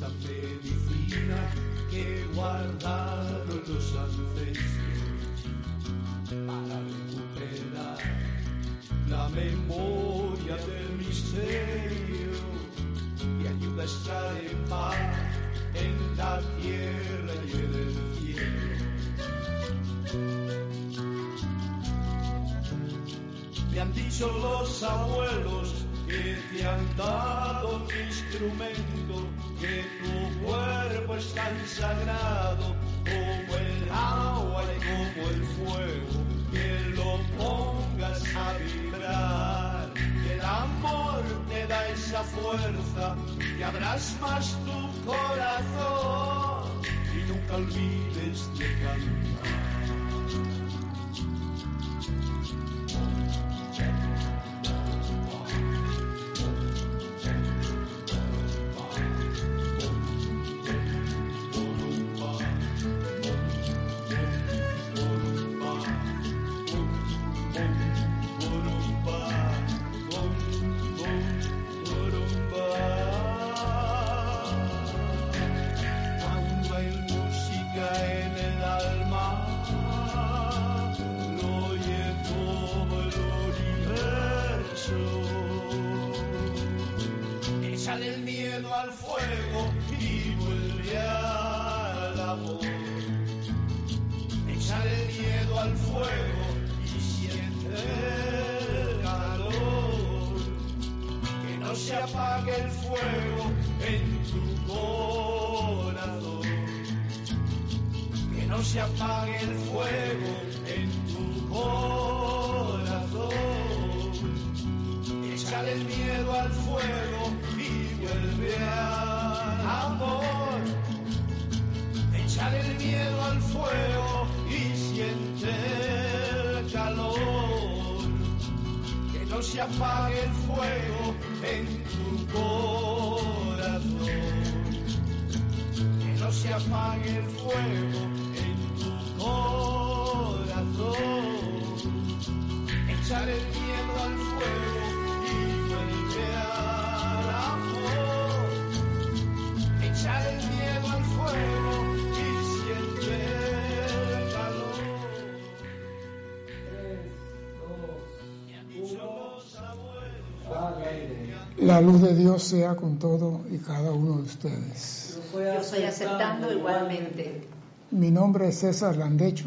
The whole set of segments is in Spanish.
esa medicina que guardaron los ancestros para recuperar la memoria del misterio y ayuda a estar en paz en la tierra y en el cielo. Me han dicho los abuelos que te han dado tu instrumento, que tu cuerpo es tan sagrado como el agua y como el fuego, que lo pongas a vibrar, que el amor te da esa fuerza, que abras más tu corazón y nunca olvides de cantar. La luz de Dios sea con todo y cada uno de ustedes. Yo estoy aceptando igualmente. Mi nombre es César Landecho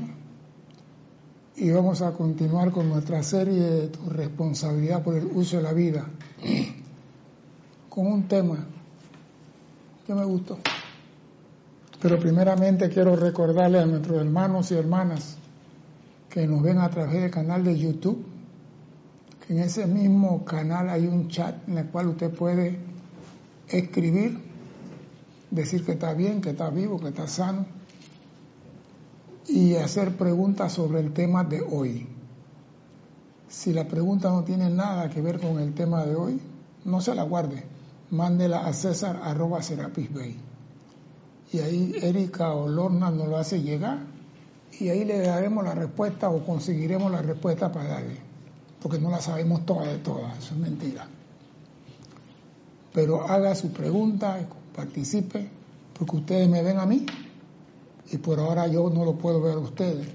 y vamos a continuar con nuestra serie Tu responsabilidad por el uso de la vida con un tema que me gustó. Pero primeramente quiero recordarle a nuestros hermanos y hermanas que nos ven a través del canal de YouTube, en ese mismo canal hay un chat en el cual usted puede escribir, decir que está bien, que está vivo, que está sano y hacer preguntas sobre el tema de hoy. Si la pregunta no tiene nada que ver con el tema de hoy, no se la guarde, mándela a César arroba Serapis Bay. Y ahí Erika o Lorna nos lo hace llegar y ahí le daremos la respuesta o conseguiremos la respuesta para darle, porque no la sabemos toda de todas, eso es mentira. Pero haga su pregunta, participe, porque ustedes me ven a mí y por ahora yo no lo puedo ver a ustedes.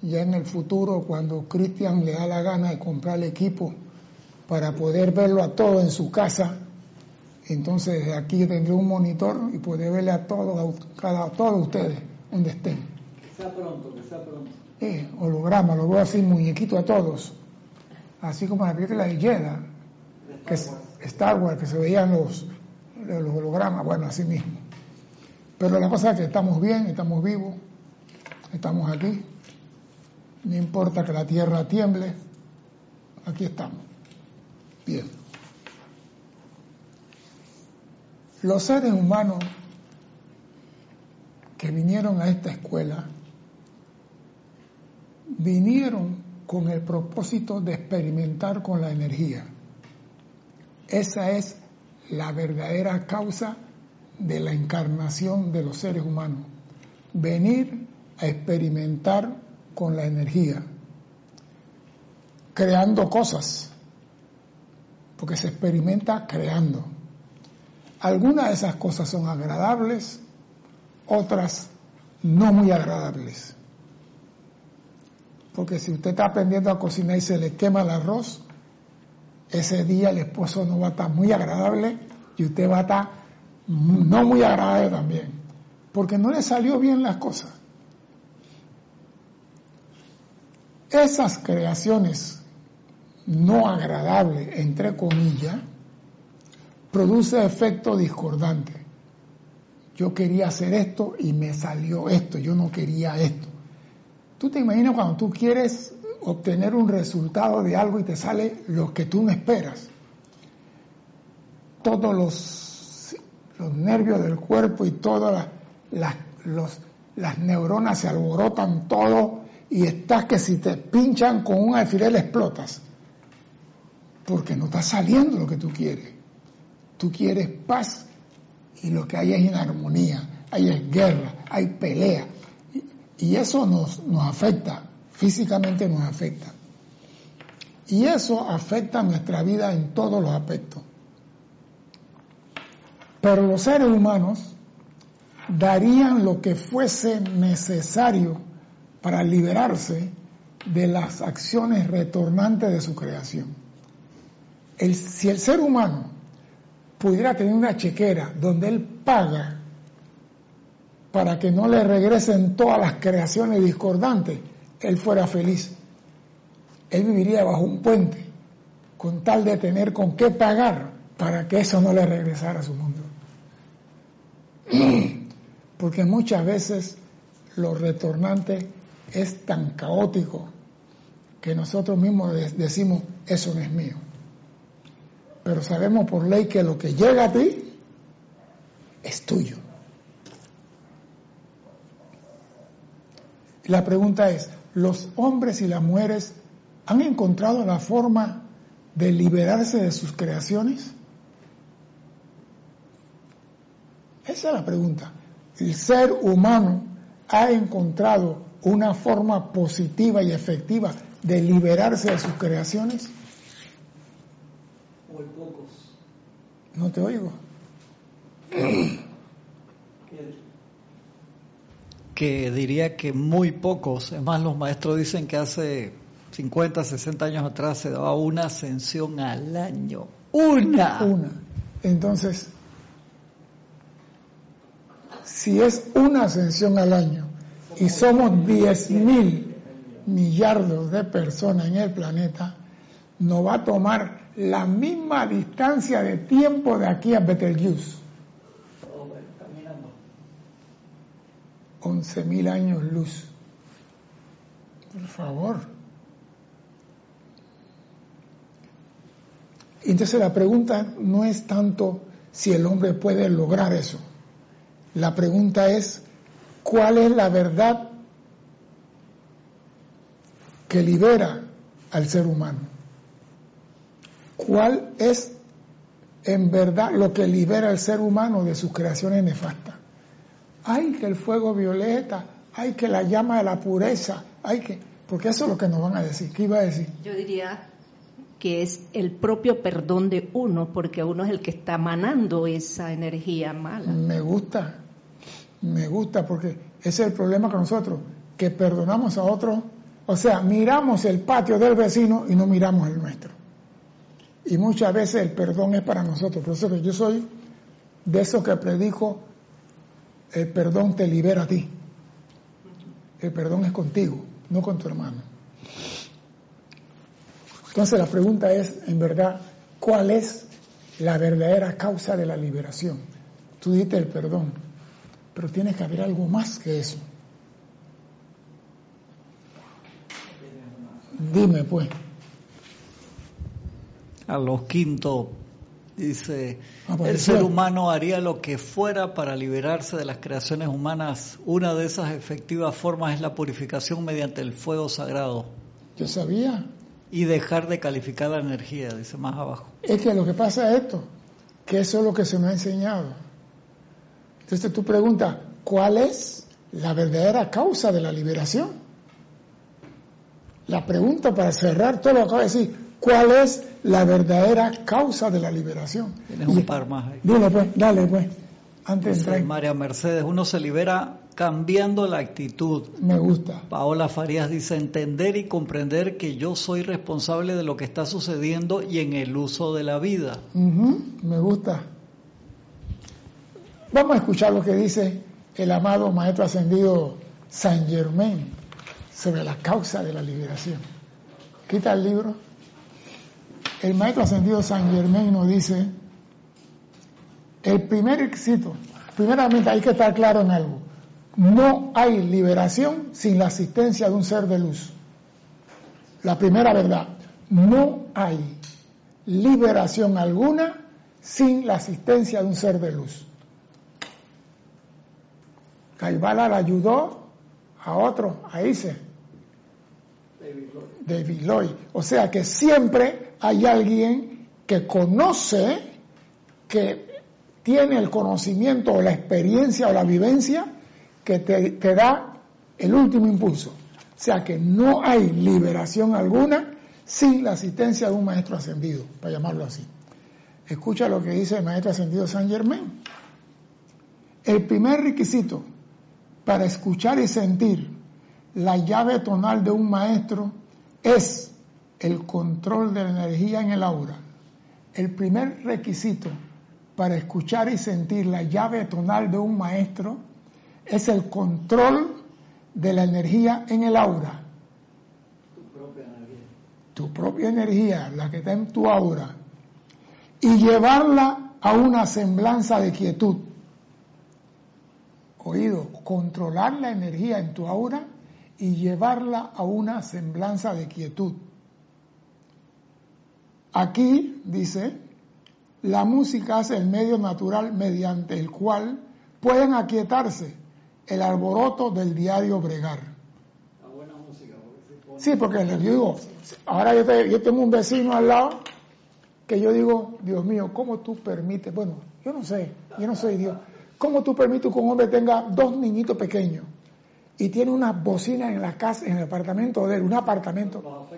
Ya en el futuro, cuando Cristian le da la gana de comprar el equipo para poder verlo a todos en su casa, entonces desde aquí tendré un monitor y poder verle a todos, a, cada, a todos ustedes, donde estén. Que sea pronto, que sea pronto. Eh, holograma, lo veo así, muñequito a todos. Así como la película de Jedi, que es Star Wars, que se veían los, los hologramas, bueno, así mismo. Pero la cosa es que estamos bien, estamos vivos, estamos aquí. No importa que la tierra tiemble, aquí estamos. Bien. Los seres humanos que vinieron a esta escuela vinieron con el propósito de experimentar con la energía. Esa es la verdadera causa de la encarnación de los seres humanos. Venir a experimentar con la energía, creando cosas, porque se experimenta creando. Algunas de esas cosas son agradables, otras no muy agradables. Porque si usted está aprendiendo a cocinar y se le quema el arroz, ese día el esposo no va a estar muy agradable y usted va a estar no muy agradable también. Porque no le salió bien las cosas. Esas creaciones no agradables, entre comillas, produce efecto discordante. Yo quería hacer esto y me salió esto, yo no quería esto. Tú te imaginas cuando tú quieres obtener un resultado de algo y te sale lo que tú no esperas. Todos los, los nervios del cuerpo y todas las, las neuronas se alborotan todo y estás que si te pinchan con un alfiler explotas. Porque no está saliendo lo que tú quieres. Tú quieres paz y lo que hay es inarmonía, hay guerra, hay pelea. Y eso nos, nos afecta, físicamente nos afecta. Y eso afecta nuestra vida en todos los aspectos. Pero los seres humanos darían lo que fuese necesario para liberarse de las acciones retornantes de su creación. Si el ser humano pudiera tener una chequera donde él paga para que no le regresen todas las creaciones discordantes, él fuera feliz. Él viviría bajo un puente con tal de tener con qué pagar para que eso no le regresara a su mundo. Porque muchas veces lo retornante es tan caótico que nosotros mismos decimos, eso no es mío pero sabemos por ley que lo que llega a ti es tuyo. La pregunta es, ¿los hombres y las mujeres han encontrado la forma de liberarse de sus creaciones? Esa es la pregunta. ¿El ser humano ha encontrado una forma positiva y efectiva de liberarse de sus creaciones? pocos? No te oigo. que diría que muy pocos. Es más, los maestros dicen que hace 50, 60 años atrás se daba una ascensión al año. ¡Una! Una. Entonces, si es una ascensión al año y somos 10 mil millardos de personas en el planeta, nos va a tomar la misma distancia de tiempo de aquí a Betelgeuse. 11.000 años luz. Por favor. Entonces la pregunta no es tanto si el hombre puede lograr eso. La pregunta es, ¿cuál es la verdad que libera al ser humano? cuál es en verdad lo que libera al ser humano de sus creaciones nefastas. Hay que el fuego violeta, hay que la llama de la pureza, hay que, porque eso es lo que nos van a decir. ¿Qué iba a decir? Yo diría que es el propio perdón de uno, porque uno es el que está manando esa energía mala. Me gusta, me gusta, porque ese es el problema con nosotros, que perdonamos a otros, o sea, miramos el patio del vecino y no miramos el nuestro. Y muchas veces el perdón es para nosotros. Por eso que yo soy de esos que predico, el perdón te libera a ti. El perdón es contigo, no con tu hermano. Entonces la pregunta es, en verdad, ¿cuál es la verdadera causa de la liberación? Tú dices el perdón, pero tiene que haber algo más que eso. Dime pues a los quinto dice, ah, pues, el ser humano haría lo que fuera para liberarse de las creaciones humanas. Una de esas efectivas formas es la purificación mediante el fuego sagrado. Yo sabía. Y dejar de calificar la energía, dice más abajo. Es que lo que pasa es esto, que eso es lo que se me ha enseñado. Entonces tú preguntas, ¿cuál es la verdadera causa de la liberación? La pregunta para cerrar todo lo que acabo de decir, cuál es la verdadera causa de la liberación. Tienes un par más ahí. Dile pues, dale pues, antes de. María Mercedes, uno se libera cambiando la actitud. Me gusta. Paola Farías dice, entender y comprender que yo soy responsable de lo que está sucediendo y en el uso de la vida. Me gusta. Vamos a escuchar lo que dice el amado Maestro Ascendido Saint Germain sobre la causa de la liberación. Quita el libro. El Maestro Ascendido Saint Germain nos dice, el primer requisito, primeramente hay que estar claro en algo, no hay liberación sin la asistencia de un ser de luz. La primera verdad, no hay liberación alguna sin la asistencia de un ser de luz. Caibala le ayudó a otro, a Ise, David Lloyd. O sea que siempre hay alguien que conoce, que tiene el conocimiento o la experiencia o la vivencia que te, te da el último impulso. O sea que no hay liberación alguna sin la asistencia de un maestro ascendido, para llamarlo así. Escucha lo que dice el maestro ascendido San Germain. El primer requisito para escuchar y sentir la llave tonal de un maestro es el control de la energía en el aura. El primer requisito para escuchar y sentir la llave tonal de un maestro es el control de la energía en el aura. Tu propia energía. Tu propia energía, la que está en tu aura, y llevarla a una semblanza de quietud. Oído, controlar la energía en tu aura y llevarla a una semblanza de quietud. Aquí dice, la música es el medio natural mediante el cual pueden aquietarse el alboroto del diario bregar. La buena música, porque. Sí, porque yo digo, ahora yo, te- yo tengo un vecino al lado que yo digo, Dios mío, ¿cómo tú permites? Bueno, yo no sé, yo no soy Dios. ¿Cómo tú permites que un hombre tenga dos niñitos pequeños y tiene unas bocinas en la casa, en el apartamento de él, un apartamento,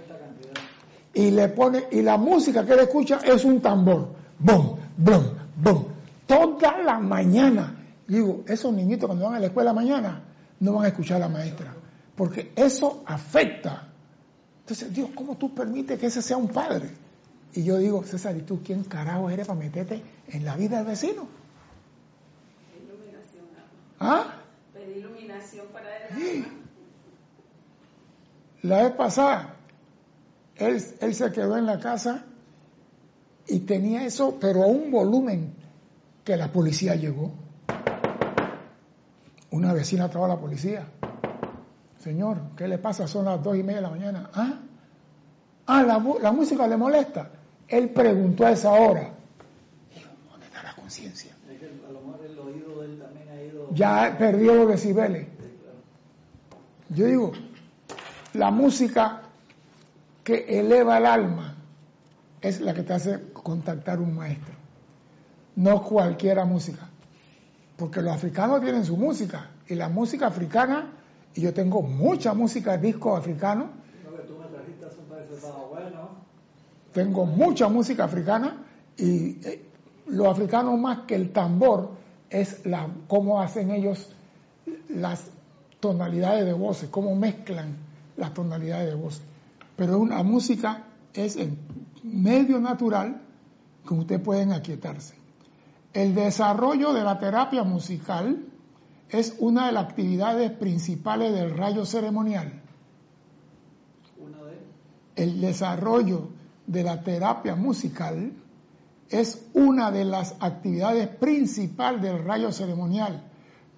y le pone, y la música que él escucha es un tambor, bom, bom, bom, toda la mañana. Digo, esos niñitos cuando van a la escuela mañana no van a escuchar a la maestra, porque eso afecta. Entonces, Dios, ¿cómo tú permites que ese sea un padre? Y yo digo, César, ¿y tú quién carajo eres para meterte en la vida del vecino? ¿Ah? Iluminación para él. Sí. La vez pasada, él, él se quedó en la casa y tenía eso, pero a un volumen que la policía llegó. Una vecina trajo a la policía. Señor, ¿qué le pasa? Son las dos y media de la mañana. Ah, ah la, la música le molesta. Él preguntó a esa hora. Dijo, ¿dónde está la conciencia? Es que a lo mejor el oído de él también ha ido. Ya perdió los decibeles. Yo digo, la música que eleva el alma es la que te hace contactar un maestro. No cualquiera música. Porque los africanos tienen su música. Y la música africana, y yo tengo mucha música disco africano, que tú me trajiste bueno. tengo mucha música africana y eh, lo africano más que el tambor es la cómo hacen ellos las tonalidades de voces, cómo mezclan las tonalidades de voces. Pero una música es el medio natural que ustedes pueden aquietarse. El desarrollo de la terapia musical es una de las actividades principales del rayo ceremonial Una de el desarrollo de la terapia musical es una de las actividades principales del rayo ceremonial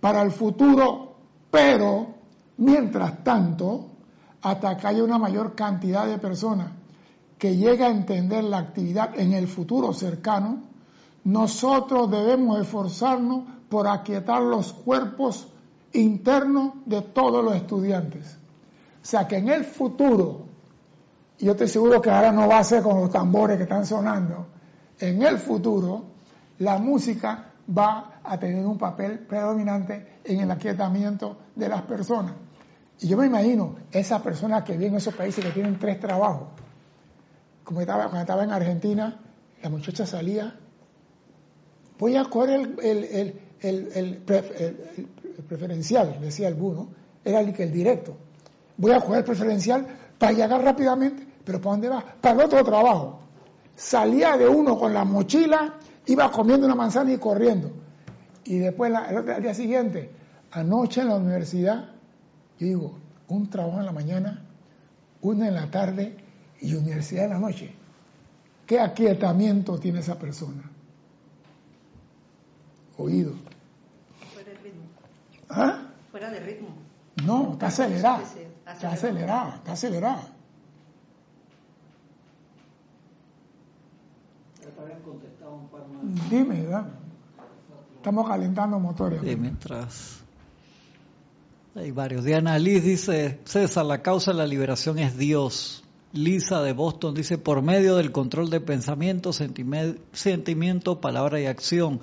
para el futuro, pero mientras tanto, hasta que haya una mayor cantidad de personas que llegue a entender la actividad en el futuro cercano, nosotros debemos esforzarnos por aquietar los cuerpos internos de todos los estudiantes. O sea que en el futuro, y yo estoy seguro que ahora no va a ser con los tambores que están sonando, en el futuro la música va a tener un papel predominante en el aquietamiento de las personas. Y yo me imagino esas personas que viven en esos países que tienen tres trabajos, como estaba, cuando estaba en Argentina, la muchacha salía, voy a coger el, el, el, el, el pref- el- el preferencial, decía el Buno, era el, el directo. Voy a coger el preferencial para llegar rápidamente, pero ¿para dónde va? Para el otro trabajo. Salía de uno con la mochila, iba comiendo una manzana y corriendo. Y después, la- el, otro- al día siguiente, anoche en la universidad, yo digo, un trabajo en la mañana, uno en la tarde y universidad en la noche. ¿Qué aquietamiento tiene esa persona? Oído. Fuera de ritmo. ¿Ah? Fuera de ritmo. No, está acelerada. Está acelerada, está acelerada. Ya te habían contestado un par más. Dime, dame. Estamos calentando motores. Sí, mientras hay varios. Diana Liz dice, César, la causa de la liberación es Dios. Lisa de Boston dice, por medio del control de pensamiento, sentime- sentimiento, palabra y acción.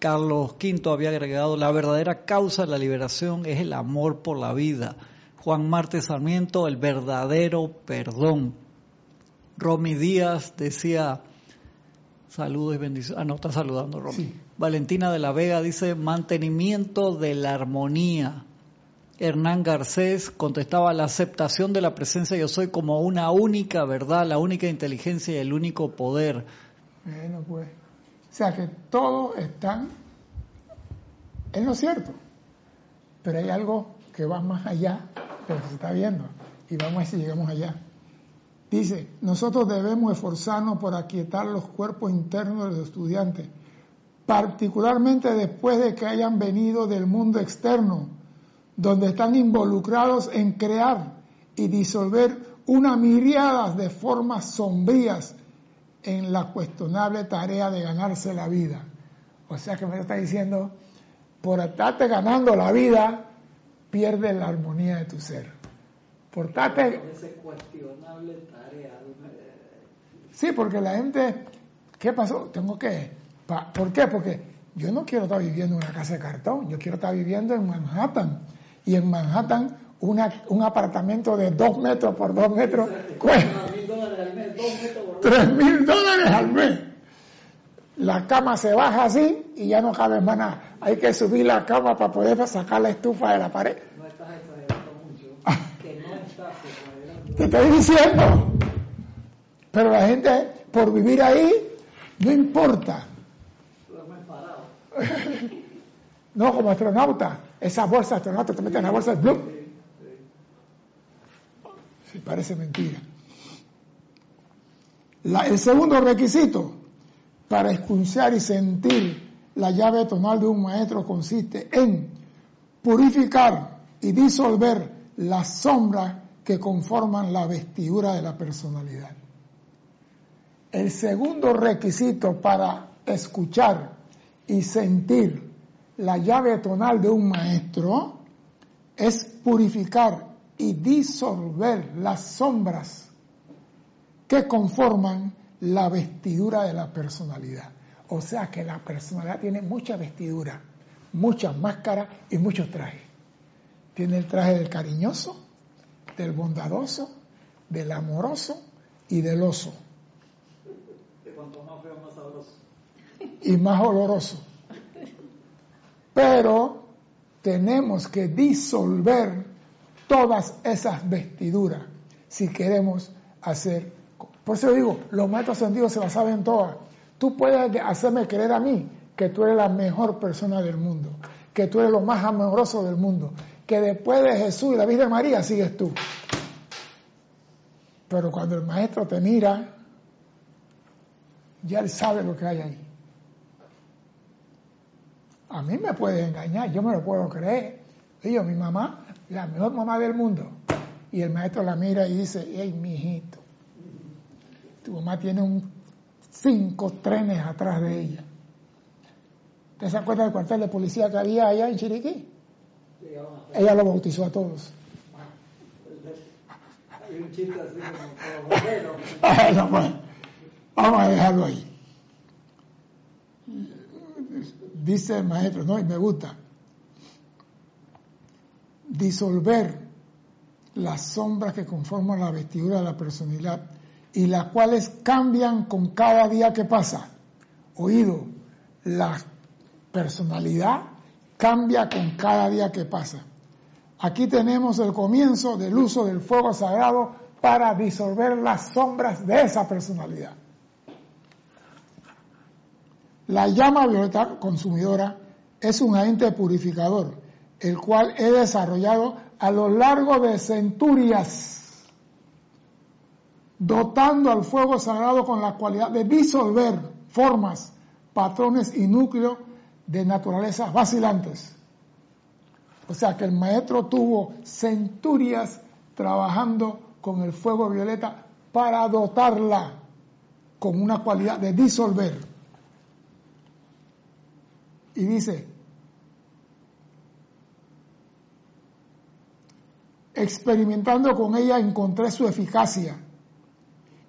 Carlos V había agregado, la verdadera causa de la liberación es el amor por la vida. Juan Marte Sarmiento, el verdadero perdón. Romy Díaz decía, Saludos y bendiciones. Ah, no, está saludando, Romy. Sí. Valentina de la Vega dice mantenimiento de la armonía. Hernán Garcés contestaba la aceptación de la presencia yo soy como una única verdad, la única inteligencia y el único poder. Bueno, pues. O sea que todos están en lo cierto. Pero hay algo que va más allá de lo que se está viendo. Y vamos a ver si llegamos allá. Dice, nosotros debemos esforzarnos por aquietar los cuerpos internos de los estudiantes, particularmente después de que hayan venido del mundo externo, donde están involucrados en crear y disolver una miriada de formas sombrías en la cuestionable tarea de ganarse la vida. O sea que me está diciendo, por estarte ganando la vida, pierdes la armonía de tu ser. Por estarte Con ese cuestionable tarea. eh, Sí, porque la gente, ¿qué pasó? Tengo que, ¿por qué? Porque yo no quiero estar viviendo en una casa de cartón, yo quiero estar viviendo en Manhattan. Y en Manhattan, una- un apartamento de dos metros por dos metros cuesta tres mil dólares al mes. La cama se baja así y ya no cabe más nada. Hay que subir la cama para poder sacar la estufa de la pared. No estás exagerando mucho. Que no estás exagerando. Te estoy diciendo. Pero la gente, por vivir ahí, no importa. No, como astronauta. Esa bolsa astronauta te meten en la bolsa de blue. Sí, parece mentira. El segundo requisito para escuchar y sentir la llave tonal de un maestro consiste en purificar y disolver las sombras que conforman la vestidura de la personalidad. El segundo requisito para escuchar y sentir la llave tonal de un maestro es purificar y disolver las sombras que conforman la vestidura de la personalidad. O sea que la personalidad tiene mucha vestidura, muchas máscaras y muchos trajes. Tiene el traje del cariñoso, del bondadoso, del amoroso y del oso. De cuanto más feo, más sabroso. y más oloroso. Pero tenemos que disolver todas esas vestiduras si queremos hacer. Por eso digo, los maestros ascendidos se las saben todas. Tú puedes hacerme creer a mí que tú eres la mejor persona del mundo, que tú eres lo más amoroso del mundo, que después de Jesús y la Virgen María sigues tú. Pero cuando el maestro te mira, ya él sabe lo que hay ahí. A mí me puede engañar, yo me lo puedo creer. Digo, mi mamá, la mejor mamá del mundo. Y el maestro la mira y dice, hey, mijito, tu mamá tiene un cinco trenes atrás de ella. ¿Te se acuerda del cuartel de policía que había allá en Chiriquí? Ella lo bautizó a todos. Hay un chiste así como como bombero. Bueno, pues, vamos a dejarlo ahí. Dice el maestro, no, y me gusta. Disolver las sombras que conforman la vestidura de la personalidad y las cuales cambian con cada día que pasa. Oído, la personalidad cambia con cada día que pasa. Aquí tenemos el comienzo del uso del fuego sagrado para disolver las sombras de esa personalidad. La llama violeta consumidora es un agente purificador, el cual he desarrollado a lo largo de centurias, dotando al fuego sagrado con la cualidad de disolver formas, patrones y núcleos de naturaleza vacilantes. O sea que el maestro tuvo centurias trabajando con el fuego violeta para dotarla con una cualidad de disolver. Y dice, experimentando con ella encontré su eficacia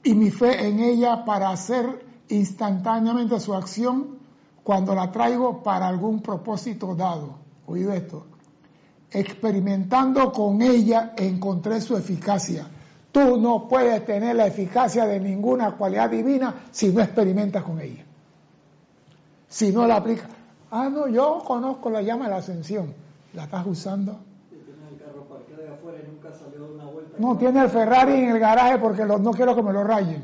y mi fe en ella para hacer instantáneamente su acción cuando la traigo para algún propósito dado. Oído esto. Experimentando con ella encontré su eficacia. Tú no puedes tener la eficacia de ninguna cualidad divina si no experimentas con ella. Si no la aplicas. Ah, no, yo conozco la llama de la ascensión. ¿La estás usando? No, tiene el Ferrari en el garaje porque no quiero que me lo rayen.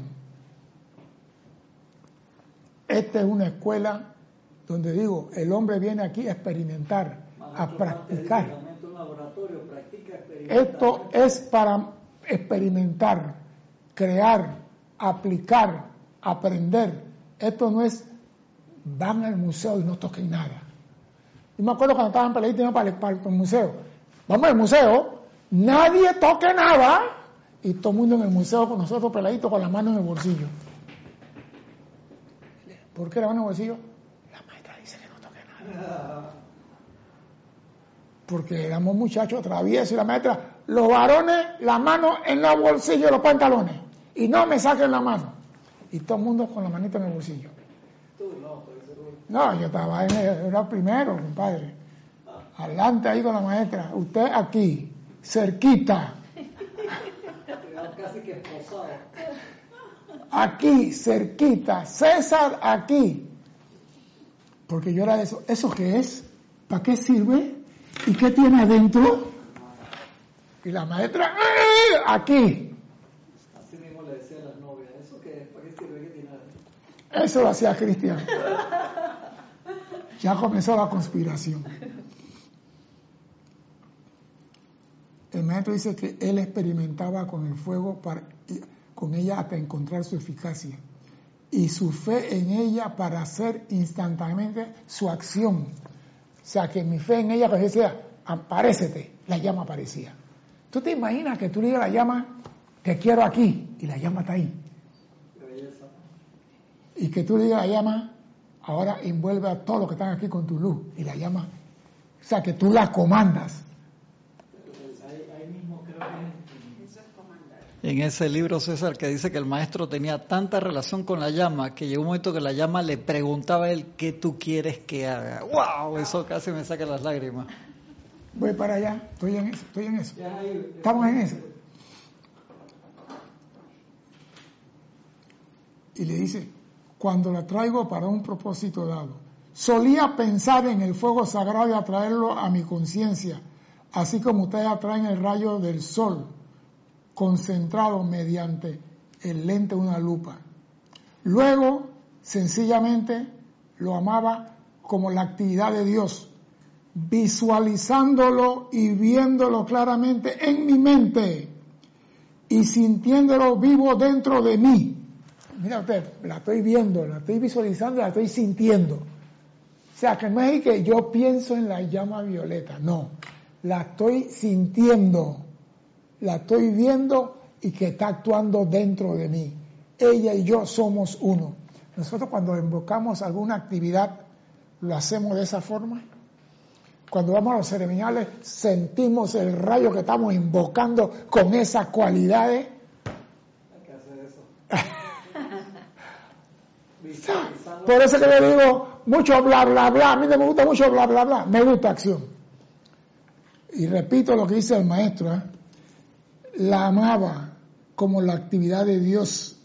Esta es una escuela donde digo, el hombre viene aquí a experimentar, a practicar. Esto es para experimentar, crear, aplicar, aprender. Esto no es van al museo y no toquen nada. Y me acuerdo cuando estaban peleando para, para el museo. Vamos al museo, nadie toque nada y todo el mundo en el museo con nosotros peladitos con la mano en el bolsillo. ¿Por qué la mano en el bolsillo? La maestra dice que no toque nada. Porque éramos muchachos traviesos y la maestra, los varones, la mano en el bolsillo de los pantalones y no me saquen la mano. Y todo el mundo con la manita en el bolsillo. No, yo estaba en el, era primero, compadre. Adelante ahí con la maestra. Usted aquí cerquita. Aquí, cerquita. César, aquí. Porque yo era eso. ¿Eso qué es? ¿Para qué sirve? ¿Y qué tiene adentro? Y la maestra, aquí. Así mismo le decía a las novias, ¿eso qué es? ¿Para qué sirve? ¿Qué tiene adentro? Eso lo hacía Cristian. Ya comenzó la conspiración. El maestro dice que él experimentaba con el fuego, para, con ella hasta encontrar su eficacia y su fe en ella para hacer instantáneamente su acción. O sea, que mi fe en ella, pues decía, aparécete, la llama aparecía. ¿Tú te imaginas que tú le digas a la llama, te quiero aquí, y la llama está ahí? Y que tú le digas a la llama, ahora envuelve a todos los que están aquí con tu luz, y la llama, o sea, que tú la comandas. En ese libro, César, que dice que el maestro tenía tanta relación con la llama que llegó un momento que la llama le preguntaba a él qué tú quieres que haga. ¡Wow! Eso casi me saca las lágrimas. Voy para allá, estoy en eso, estoy en eso. Estamos en eso. Y le dice, cuando la traigo para un propósito dado, solía pensar en el fuego sagrado y atraerlo a mi conciencia, así como ustedes atraen el rayo del sol concentrado mediante el lente de una lupa. Luego, sencillamente, lo amaba como la actividad de Dios, visualizándolo y viéndolo claramente en mi mente y sintiéndolo vivo dentro de mí. Mira usted, la estoy viendo, la estoy visualizando, la estoy sintiendo. O sea, que no es que yo pienso en la llama violeta, no, la estoy sintiendo la estoy viendo y que está actuando dentro de mí. Ella y yo somos uno. Nosotros cuando invocamos alguna actividad, lo hacemos de esa forma. Cuando vamos a los ceremoniales, sentimos el rayo que estamos invocando con esas cualidades. Hay que hacer eso. Por eso que le digo mucho bla, bla, bla. A mí no me gusta mucho bla, bla, bla. Me gusta acción. Y repito lo que dice el maestro. ¿eh? La amaba como la actividad de Dios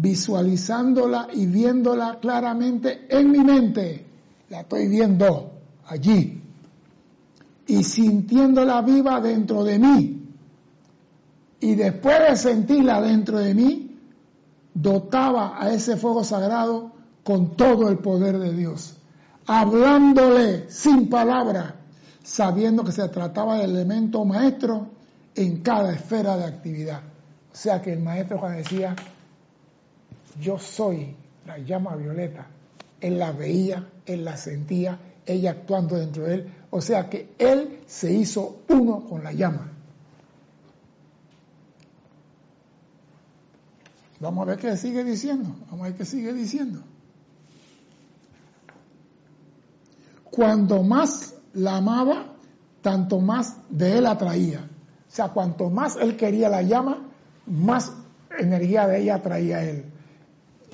visualizándola y viéndola claramente en mi mente. La estoy viendo allí. Y sintiéndola viva dentro de mí. Y después de sentirla dentro de mí, dotaba a ese fuego sagrado con todo el poder de Dios. Hablándole sin palabra, sabiendo que se trataba del elemento maestro en cada esfera de actividad. O sea que el maestro cuando decía, yo soy la llama violeta, él la veía, él la sentía, ella actuando dentro de él. O sea que él se hizo uno con la llama. Vamos a ver qué sigue diciendo, vamos a ver qué sigue diciendo. Cuando más la amaba, tanto más de él atraía. O sea, cuanto más él quería la llama, más energía de ella atraía a él.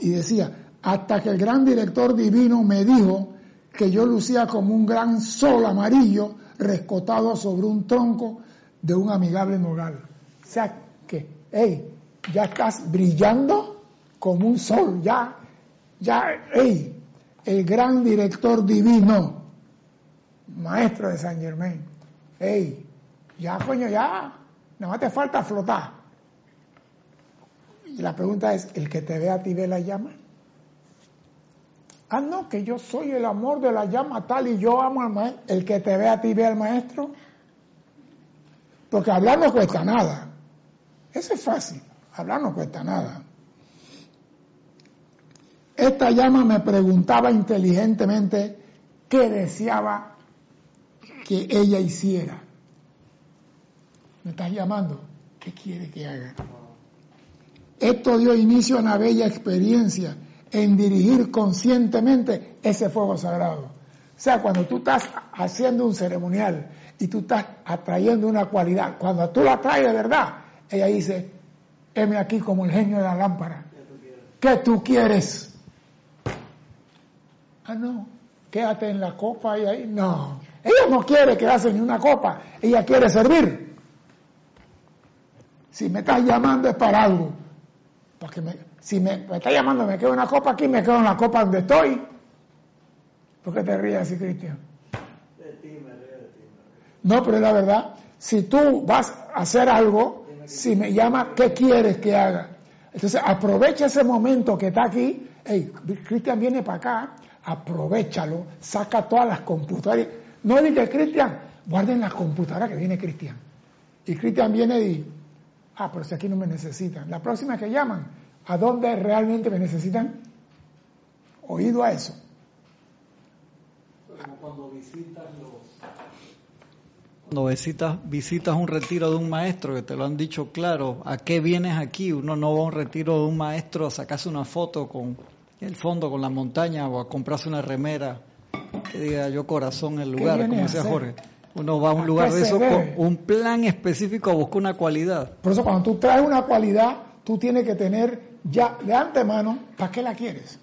Y decía, hasta que el gran director divino me dijo que yo lucía como un gran sol amarillo rescotado sobre un tronco de un amigable nogal. O sea que, hey, ya estás brillando como un sol, ya, ya, hey, el gran director divino, maestro de San Germain, hey, ya coño, ya, nada más te falta flotar. Y la pregunta es, ¿el que te ve a ti ve la llama? Ah, no, que yo soy el amor de la llama tal y yo amo al maestro. ¿El que te ve a ti ve al maestro? Porque hablar no cuesta nada. Eso es fácil. Hablar no cuesta nada. Esta llama me preguntaba inteligentemente qué deseaba que ella hiciera. ¿Me estás llamando? ¿Qué quiere que haga? Esto dio inicio a una bella experiencia en dirigir conscientemente ese fuego sagrado. O sea, cuando tú estás haciendo un ceremonial y tú estás atrayendo una cualidad, cuando tú la traes de verdad, ella dice, heme aquí como el genio de la lámpara. ¿Qué tú quieres? Ah, no, quédate en la copa y ahí. No, ella no quiere quedarse en una copa, ella quiere servir. Si me estás llamando es para algo. Porque si me, me está llamando, me quedo una copa aquí, me quedo en la copa donde estoy. ¿Por qué te ríes así, Cristian? No, pero es la verdad. Si tú vas a hacer algo, si me llama, ¿qué quieres que haga? Entonces, aprovecha ese momento que está aquí. Hey, Cristian viene para acá, aprovechalo, saca todas las computadoras. No digas, Cristian, guarden las computadoras que viene Cristian. Y Cristian viene y, ah, pero si aquí no me necesitan. La próxima que llaman, ¿a dónde realmente me necesitan? Oído a eso. Como cuando visitas los cuando visitas, visitas un retiro de un maestro, que te lo han dicho claro, ¿a qué vienes aquí? Uno no va a un retiro de un maestro a sacarse una foto con el fondo, con la montaña, o a comprarse una remera que diga yo corazón en el lugar, como decía Jorge. Uno va a un lugar de eso con un plan específico a buscar una cualidad. Por eso cuando tú traes una cualidad, tú tienes que tener ya de antemano, ¿para qué la quieres?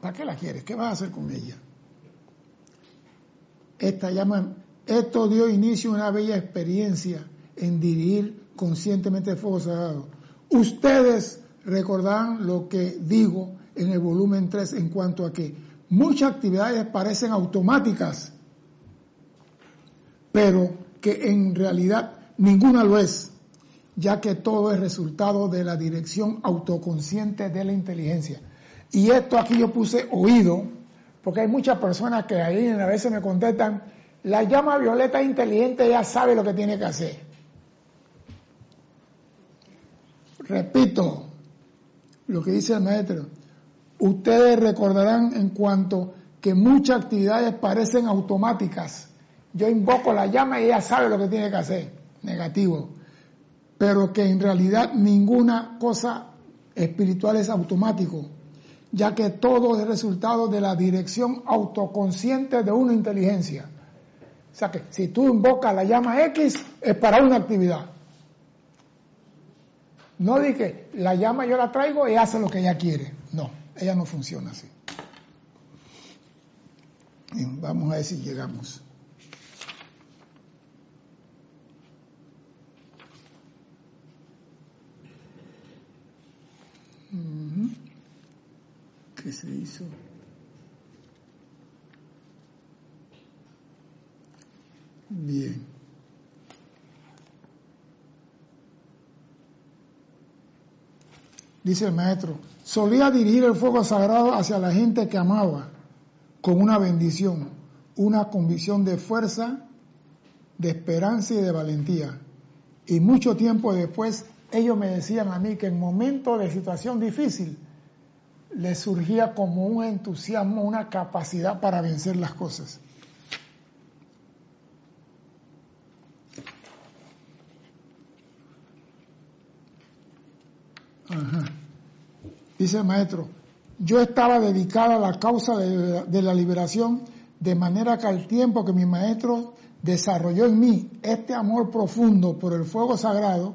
¿Para qué la quieres? ¿Qué vas a hacer con ella? Esta llama esto dio inicio a una bella experiencia en dirigir conscientemente el fuego sagrado. Ustedes recordarán lo que digo en el volumen 3 en cuanto a que muchas actividades parecen automáticas, pero que en realidad ninguna lo es, ya que todo es resultado de la dirección autoconsciente de la inteligencia. Y esto aquí yo puse oído, porque hay muchas personas que ahí a veces me contestan, la llama violeta inteligente ya sabe lo que tiene que hacer. Repito lo que dice el maestro. Ustedes recordarán en cuanto que muchas actividades parecen automáticas. Yo invoco la llama y ella sabe lo que tiene que hacer. Negativo. Pero que en realidad ninguna cosa espiritual es automático, ya que todo es resultado de la dirección autoconsciente de una inteligencia. O sea que si tú invocas la llama X es para una actividad. No di que la llama yo la traigo y hace lo que ella quiere. No, ella no funciona así. Vamos a ver si llegamos. Que se hizo. Bien. Dice el maestro, solía dirigir el fuego sagrado hacia la gente que amaba con una bendición, una convicción de fuerza, de esperanza y de valentía. Y mucho tiempo después ellos me decían a mí que en momentos de situación difícil les surgía como un entusiasmo, una capacidad para vencer las cosas. Ajá. Dice el maestro, yo estaba dedicado a la causa de, de, la liberación, de manera que al tiempo que mi maestro desarrolló en mí este amor profundo por el fuego sagrado,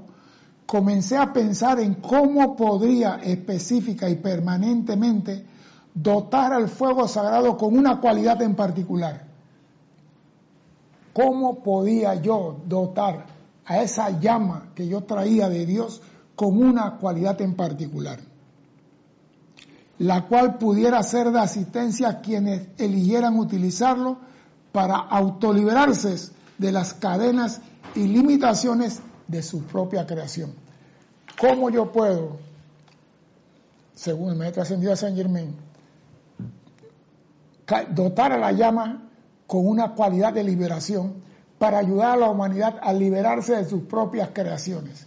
comencé a pensar en cómo podría específica y permanentemente dotar al fuego sagrado con una cualidad en particular. ¿Cómo podía yo dotar a esa llama que yo traía de Dios con una cualidad en particular? La cual pudiera ser de asistencia a quienes eligieran utilizarlo para autoliberarse de las cadenas y limitaciones de su propia creación. ¿Cómo yo puedo, según el maestro ascendido a San Germain, dotar a la llama con una cualidad de liberación para ayudar a la humanidad a liberarse de sus propias creaciones?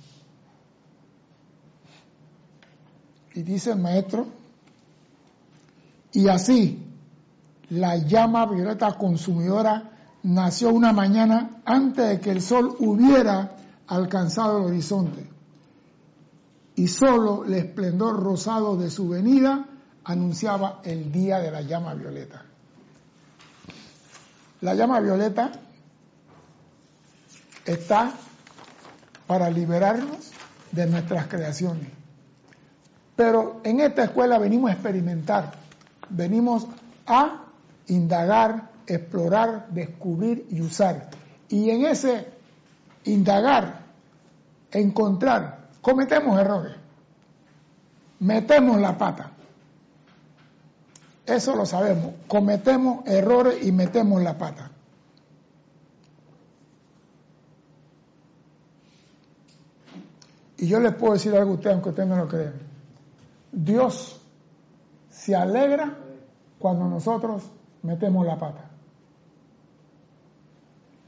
Y dice el maestro, y así la llama violeta consumidora nació una mañana antes de que el sol hubiera alcanzado el horizonte. Y solo el esplendor rosado de su venida anunciaba el día de la llama violeta. La llama violeta está para liberarnos de nuestras creaciones. Pero en esta escuela venimos a experimentar, venimos a indagar, explorar, descubrir y usar. Y en ese indagar, encontrar, cometemos errores, metemos la pata. Eso lo sabemos, cometemos errores y metemos la pata. Y yo les puedo decir algo a ustedes, aunque ustedes no lo crean. Dios se alegra cuando nosotros metemos la pata.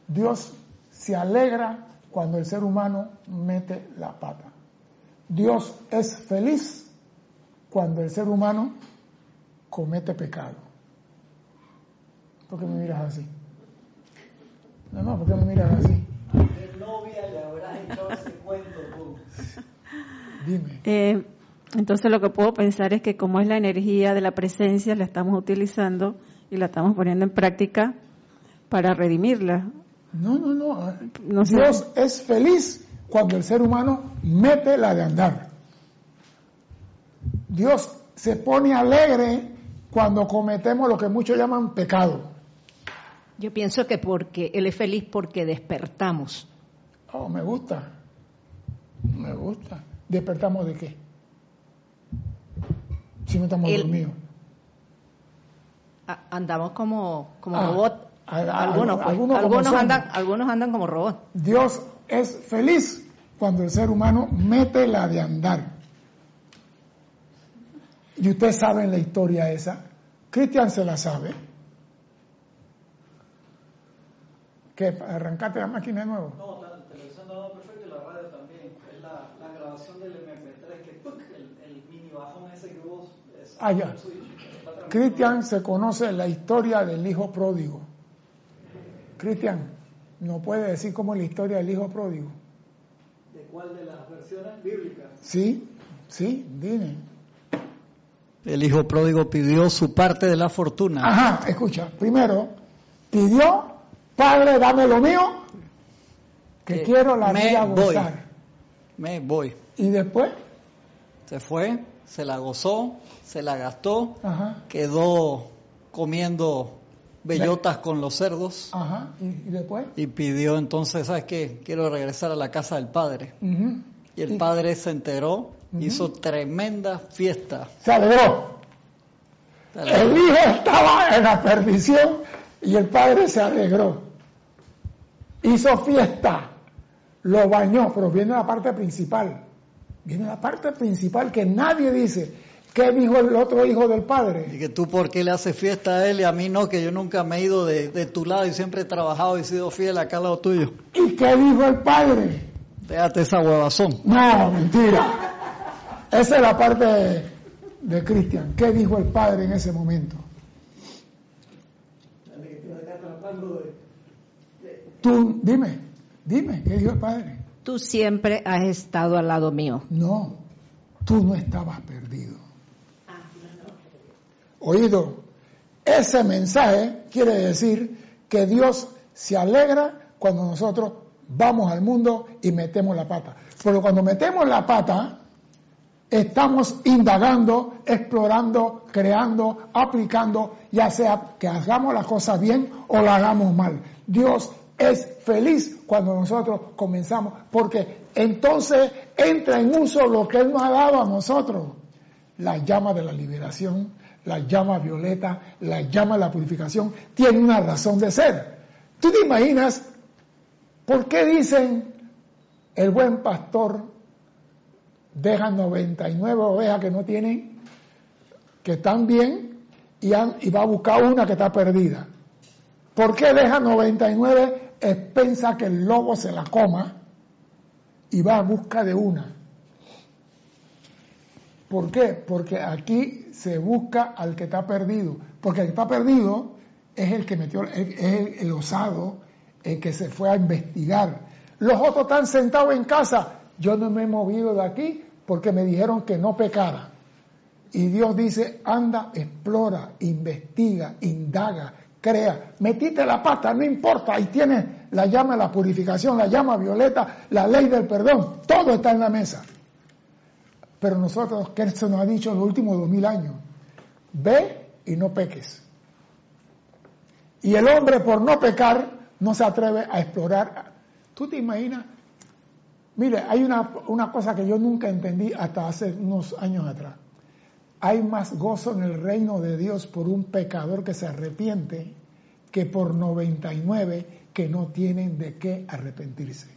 Dios se alegra cuando el ser humano mete la pata. Dios es feliz cuando el ser humano comete pecado. ¿Por qué me miras así? No, no, ¿por qué me miras así? De novia le habrás echado ese cuento tú. Dime. Eh, entonces lo que puedo pensar es que como es la energía de la presencia, la estamos utilizando y la estamos poniendo en práctica para redimirla. No, no, no. No sé. Dios es feliz cuando el ser humano mete la de andar. Dios se pone alegre cuando cometemos lo que muchos llaman pecado. Yo pienso que porque él es feliz porque despertamos. Oh, me gusta. Me gusta. ¿Despertamos de qué? Si no estamos dormidos. A- Andamos como, como Ah, robot. Algunos, pues. algunos algunos zombies. andan, algunos andan como robot. Dios es feliz cuando el ser humano mete la de andar. Y ustedes saben la historia esa. Cristian se la sabe. ¿Qué? ¿Arrancaste la máquina de nuevo? No, la televisión no perfecto y la radio también. Es la, la grabación del MP3 que el, el mini bajón ese que vos es Ah, ya. Cristian se conoce la historia del hijo pródigo. Cristian, ¿no puede decir cómo es la historia del hijo pródigo? ¿De cuál de las versiones bíblicas? Sí, sí, dime. El hijo pródigo pidió su parte de la fortuna. Ajá, escucha. Primero, pidió, Padre, dame lo mío, que Eh, quiero la me vida voy. gozar. Me voy. Y después, Se fue, se la gozó, se la gastó, ajá, quedó comiendo bellotas con los cerdos ajá, y, y después, y pidió entonces, ¿sabes qué? Quiero regresar a la casa del padre. Y el padre se enteró, hizo tremenda fiesta. se alegró. El hijo estaba en la perdición y el padre se alegró. Hizo fiesta, lo bañó, pero viene la parte principal. Viene la parte principal que nadie dice. ¿Qué dijo el otro hijo del padre? Y que tú por qué le haces fiesta a él y a mí no, que yo nunca me he ido de, de tu lado y siempre he trabajado y sido fiel acá al lado tuyo. ¿Y qué dijo el padre? Déjate esa huevazón. No, mentira. Esa es la parte de, de Cristian. ¿Qué dijo el padre en ese momento? Tú, dime, dime, ¿qué dijo el padre? Tú siempre has estado al lado mío. No, tú no estabas perdido. Oído, ese mensaje quiere decir que Dios se alegra cuando nosotros vamos al mundo y metemos la pata. Porque cuando metemos la pata, estamos indagando, explorando, creando, aplicando, ya sea que hagamos las cosas bien o la hagamos mal. Dios es feliz cuando nosotros comenzamos, porque entonces entra en uso lo que Él nos ha dado a nosotros. La llama de la liberación, la llama violeta, la llama de la purificación, tiene una razón de ser. ¿Tú te imaginas por qué dicen el buen pastor deja 99 ovejas que no tienen, que están bien, y, va a buscar una que está perdida? ¿Por qué deja 99 expensa que el lobo se la coma y va a busca de una? ¿Por qué? Porque aquí se busca al que está perdido. Porque el que está perdido es el que metió, es el, osado, el que se fue a investigar. Los otros están sentados en casa. Yo no me he movido de aquí porque me dijeron que no pecara. Y Dios dice, anda, explora, investiga, indaga, crea. Metiste la pata, no importa. Ahí tienes la llama de la purificación, la llama violeta, la ley del perdón. Todo está en la mesa. Pero nosotros, que se nos ha dicho en los últimos dos mil años, ve y no peques. Y el hombre por no pecar no se atreve a explorar. ¿Tú te imaginas? Mire, hay una, una cosa que yo nunca entendí hasta hace unos años atrás. Hay más gozo en el reino de Dios por un pecador que se arrepiente que por 99 que no tienen de qué arrepentirse.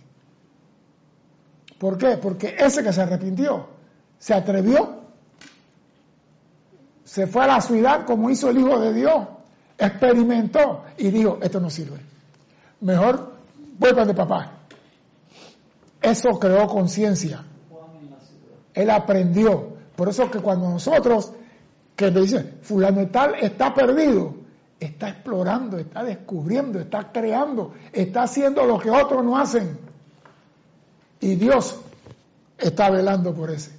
¿Por qué? Porque ese que se arrepintió se atrevió, se fue a la ciudad como hizo el Hijo de Dios, experimentó y dijo, esto no sirve. Mejor para de papá. Eso creó conciencia. Él aprendió. Por eso que cuando nosotros, que le dicen, fulano tal está perdido, está explorando, está descubriendo, está creando, está haciendo lo que otros no hacen. Y Dios está velando por ese.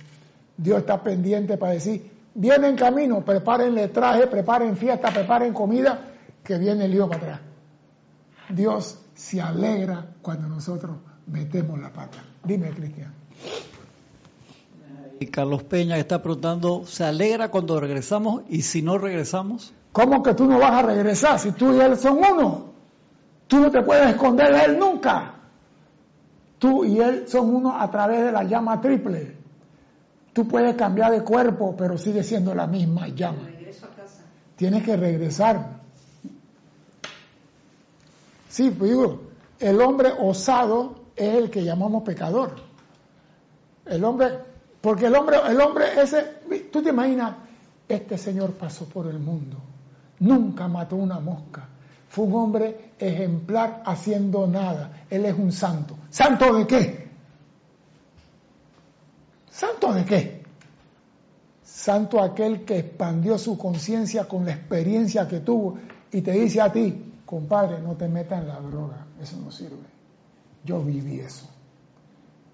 Dios está pendiente para decir, viene en camino, prepárenle traje, preparen fiesta, preparen comida, que viene el lío para atrás. Dios se alegra cuando nosotros metemos la pata. Dime, Cristian. Y Carlos Peña está preguntando, ¿se alegra cuando regresamos y si no regresamos? ¿Cómo que tú no vas a regresar si tú y él son uno? Tú no te puedes esconder de él nunca. Tú y él son uno a través de la llama triple. Tú puedes cambiar de cuerpo, pero sigue siendo la misma llama. Tienes que regresar. Sí, pues digo, el hombre osado es el que llamamos pecador. El hombre, porque el hombre, el hombre ese, tú te imaginas, este señor pasó por el mundo, nunca mató una mosca, fue un hombre ejemplar haciendo nada, él es un santo. ¿Santo de qué? ¿Santo de qué? Santo aquel que expandió su conciencia con la experiencia que tuvo y te dice a ti, compadre, no te metas en la droga, eso no sirve. Yo viví eso.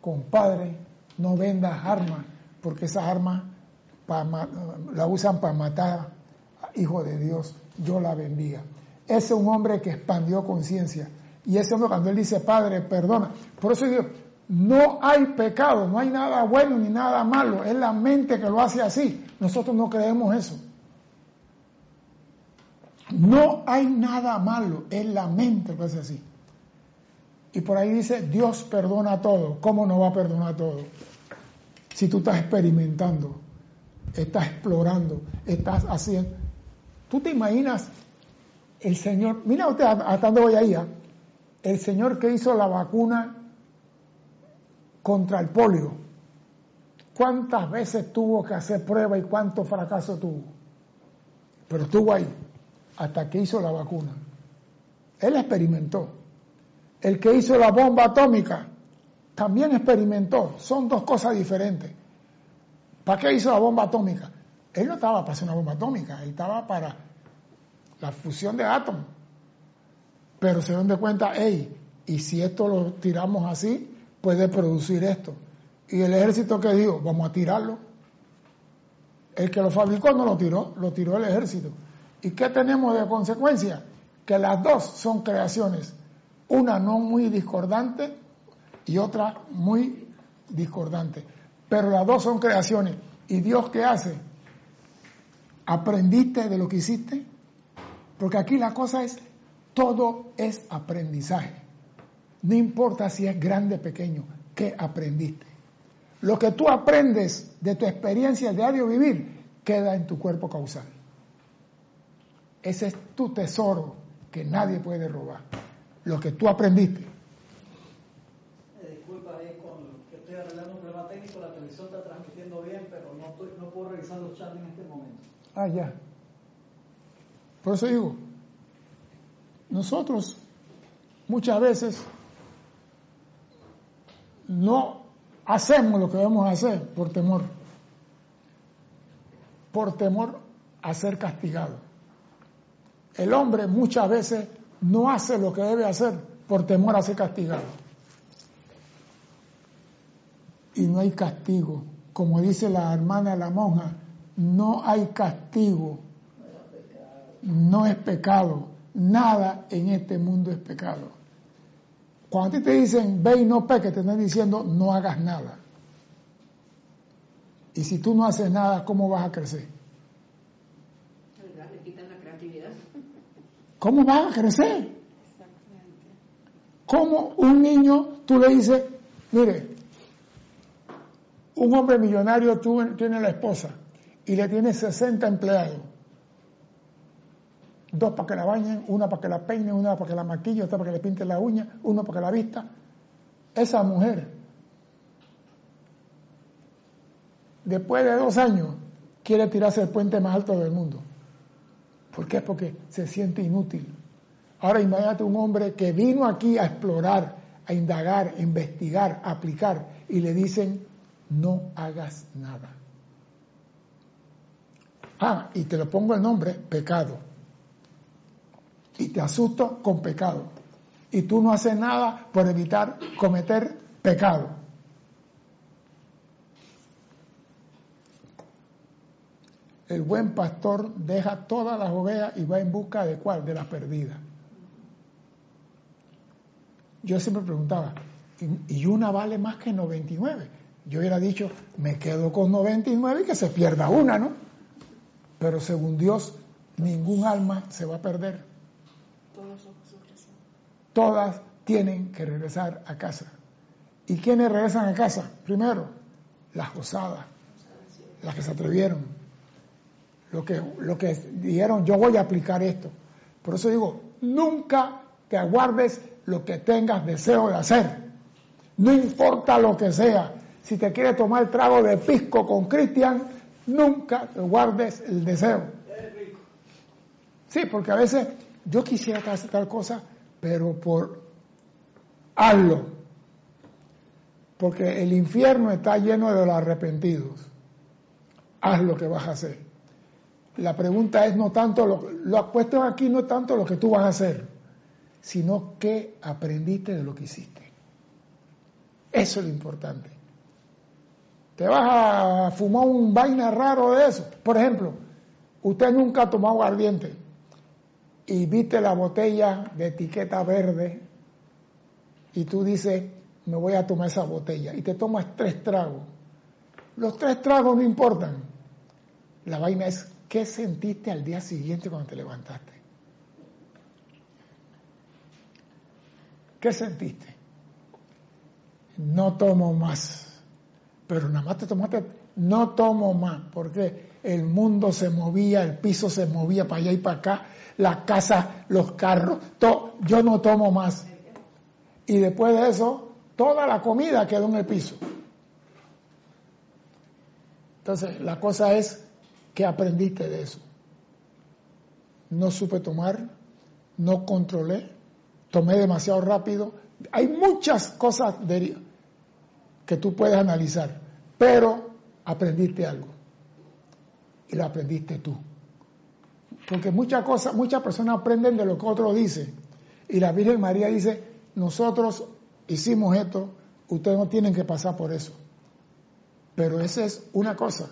Compadre, no vendas armas, porque esas armas la usan para matar a hijos de Dios. Yo la vendía. Ese es un hombre que expandió conciencia. Y ese hombre cuando él dice, Padre, perdona. Por eso digo, no hay pecado, no hay nada bueno ni nada malo. Es la mente que lo hace así. Nosotros no creemos eso. No hay nada malo, es la mente que hace así. Y por ahí dice, Dios perdona todo. ¿Cómo no va a perdonar todo? Si tú estás experimentando, estás explorando, estás haciendo. ¿Tú te imaginas el Señor? Mira usted hasta dónde voy ahí. ¿ah? El Señor que hizo la vacuna contra el polio. ¿Cuántas veces tuvo que hacer prueba y cuánto fracaso tuvo? Pero estuvo ahí hasta que hizo la vacuna. Él experimentó. El que hizo la bomba atómica también experimentó. Son dos cosas diferentes. ¿Para qué hizo la bomba atómica? Él no estaba para hacer una bomba atómica, él estaba para la fusión de átomos. Pero se dan de cuenta, hey, y si esto lo tiramos así, puede producir esto. Y el ejército que dijo, vamos a tirarlo. El que lo fabricó no lo tiró, lo tiró el ejército. ¿Y qué tenemos de consecuencia? Que las dos son creaciones, una no muy discordante y otra muy discordante. Pero las dos son creaciones. ¿Y Dios qué hace? ¿Aprendiste de lo que hiciste? Porque aquí la cosa es, todo es aprendizaje. No importa si es grande o pequeño, ¿qué aprendiste? Lo que tú aprendes de tu experiencia diario vivir queda en tu cuerpo causal. Ese es tu tesoro que nadie puede robar. Lo que tú aprendiste. Eh, disculpa, ahí con que estoy arreglando un problema técnico, la televisión está transmitiendo bien, pero no, estoy, no puedo revisar los chats en este momento. Ah, ya. Por eso digo, nosotros muchas veces no hacemos lo que debemos hacer por temor, por temor a ser castigado. El hombre muchas veces no hace lo que debe hacer por temor a ser castigado. Y no hay castigo. Como dice la hermana la monja, no hay castigo. No es pecado. Nada en este mundo es pecado. Cuando a ti te dicen ve y no peques, te están diciendo no hagas nada. Y si tú no haces nada, ¿cómo vas a crecer? Le quitan la creatividad. ¿Cómo vas a crecer? ¿Cómo un niño tú le dices, mire, un hombre millonario tiene la esposa y le tiene 60 empleados? Dos para que la bañen, una para que la peinen, una para que la maquille, otra para que le pinte la uña, uno para que la vista. Esa mujer, después de dos años, quiere tirarse el puente más alto del mundo. ¿Por qué? Porque se siente inútil. Ahora imagínate un hombre que vino aquí a explorar, a indagar, a investigar, a aplicar, y le dicen, no hagas nada. Ah, y te lo pongo el nombre, pecado. Y te asusto con pecado. Y tú no haces nada por evitar cometer pecado. El buen pastor deja todas las ovejas y va en busca de cuál, de la perdida. Yo siempre preguntaba, ¿y una vale más que 99? Yo hubiera dicho, me quedo con 99 y que se pierda una, ¿no? Pero según Dios, ningún alma se va a perder. Todas tienen que regresar a casa. ¿Y quiénes regresan a casa? Primero, las osadas, las que se atrevieron, lo que, lo que dijeron, yo voy a aplicar esto. Por eso digo, nunca te aguardes lo que tengas deseo de hacer. No importa lo que sea. Si te quieres tomar el trago de pisco con Cristian, nunca te guardes el deseo. Sí, porque a veces yo quisiera hacer tal cosa, pero por hazlo. Porque el infierno está lleno de los arrepentidos. Haz lo que vas a hacer. La pregunta es no tanto, lo, lo puesto aquí no tanto lo que tú vas a hacer, sino qué aprendiste de lo que hiciste. Eso es lo importante. Te vas a fumar un vaina raro de eso. Por ejemplo, usted nunca ha tomado ardiente y viste la botella de etiqueta verde y tú dices, me voy a tomar esa botella y te tomas tres tragos. Los tres tragos no importan. La vaina es qué sentiste al día siguiente cuando te levantaste. ¿Qué sentiste? No tomo más. Pero nada más te tomaste, no tomo más. ¿Por qué? el mundo se movía, el piso se movía para allá y para acá, la casa, los carros, todo, yo no tomo más. Y después de eso, toda la comida quedó en el piso. Entonces, la cosa es que aprendiste de eso. No supe tomar, no controlé, tomé demasiado rápido. Hay muchas cosas que tú puedes analizar, pero aprendiste algo. Y lo aprendiste tú. Porque muchas cosas, muchas personas aprenden de lo que otros dicen. Y la Virgen María dice, nosotros hicimos esto, ustedes no tienen que pasar por eso. Pero esa es una cosa.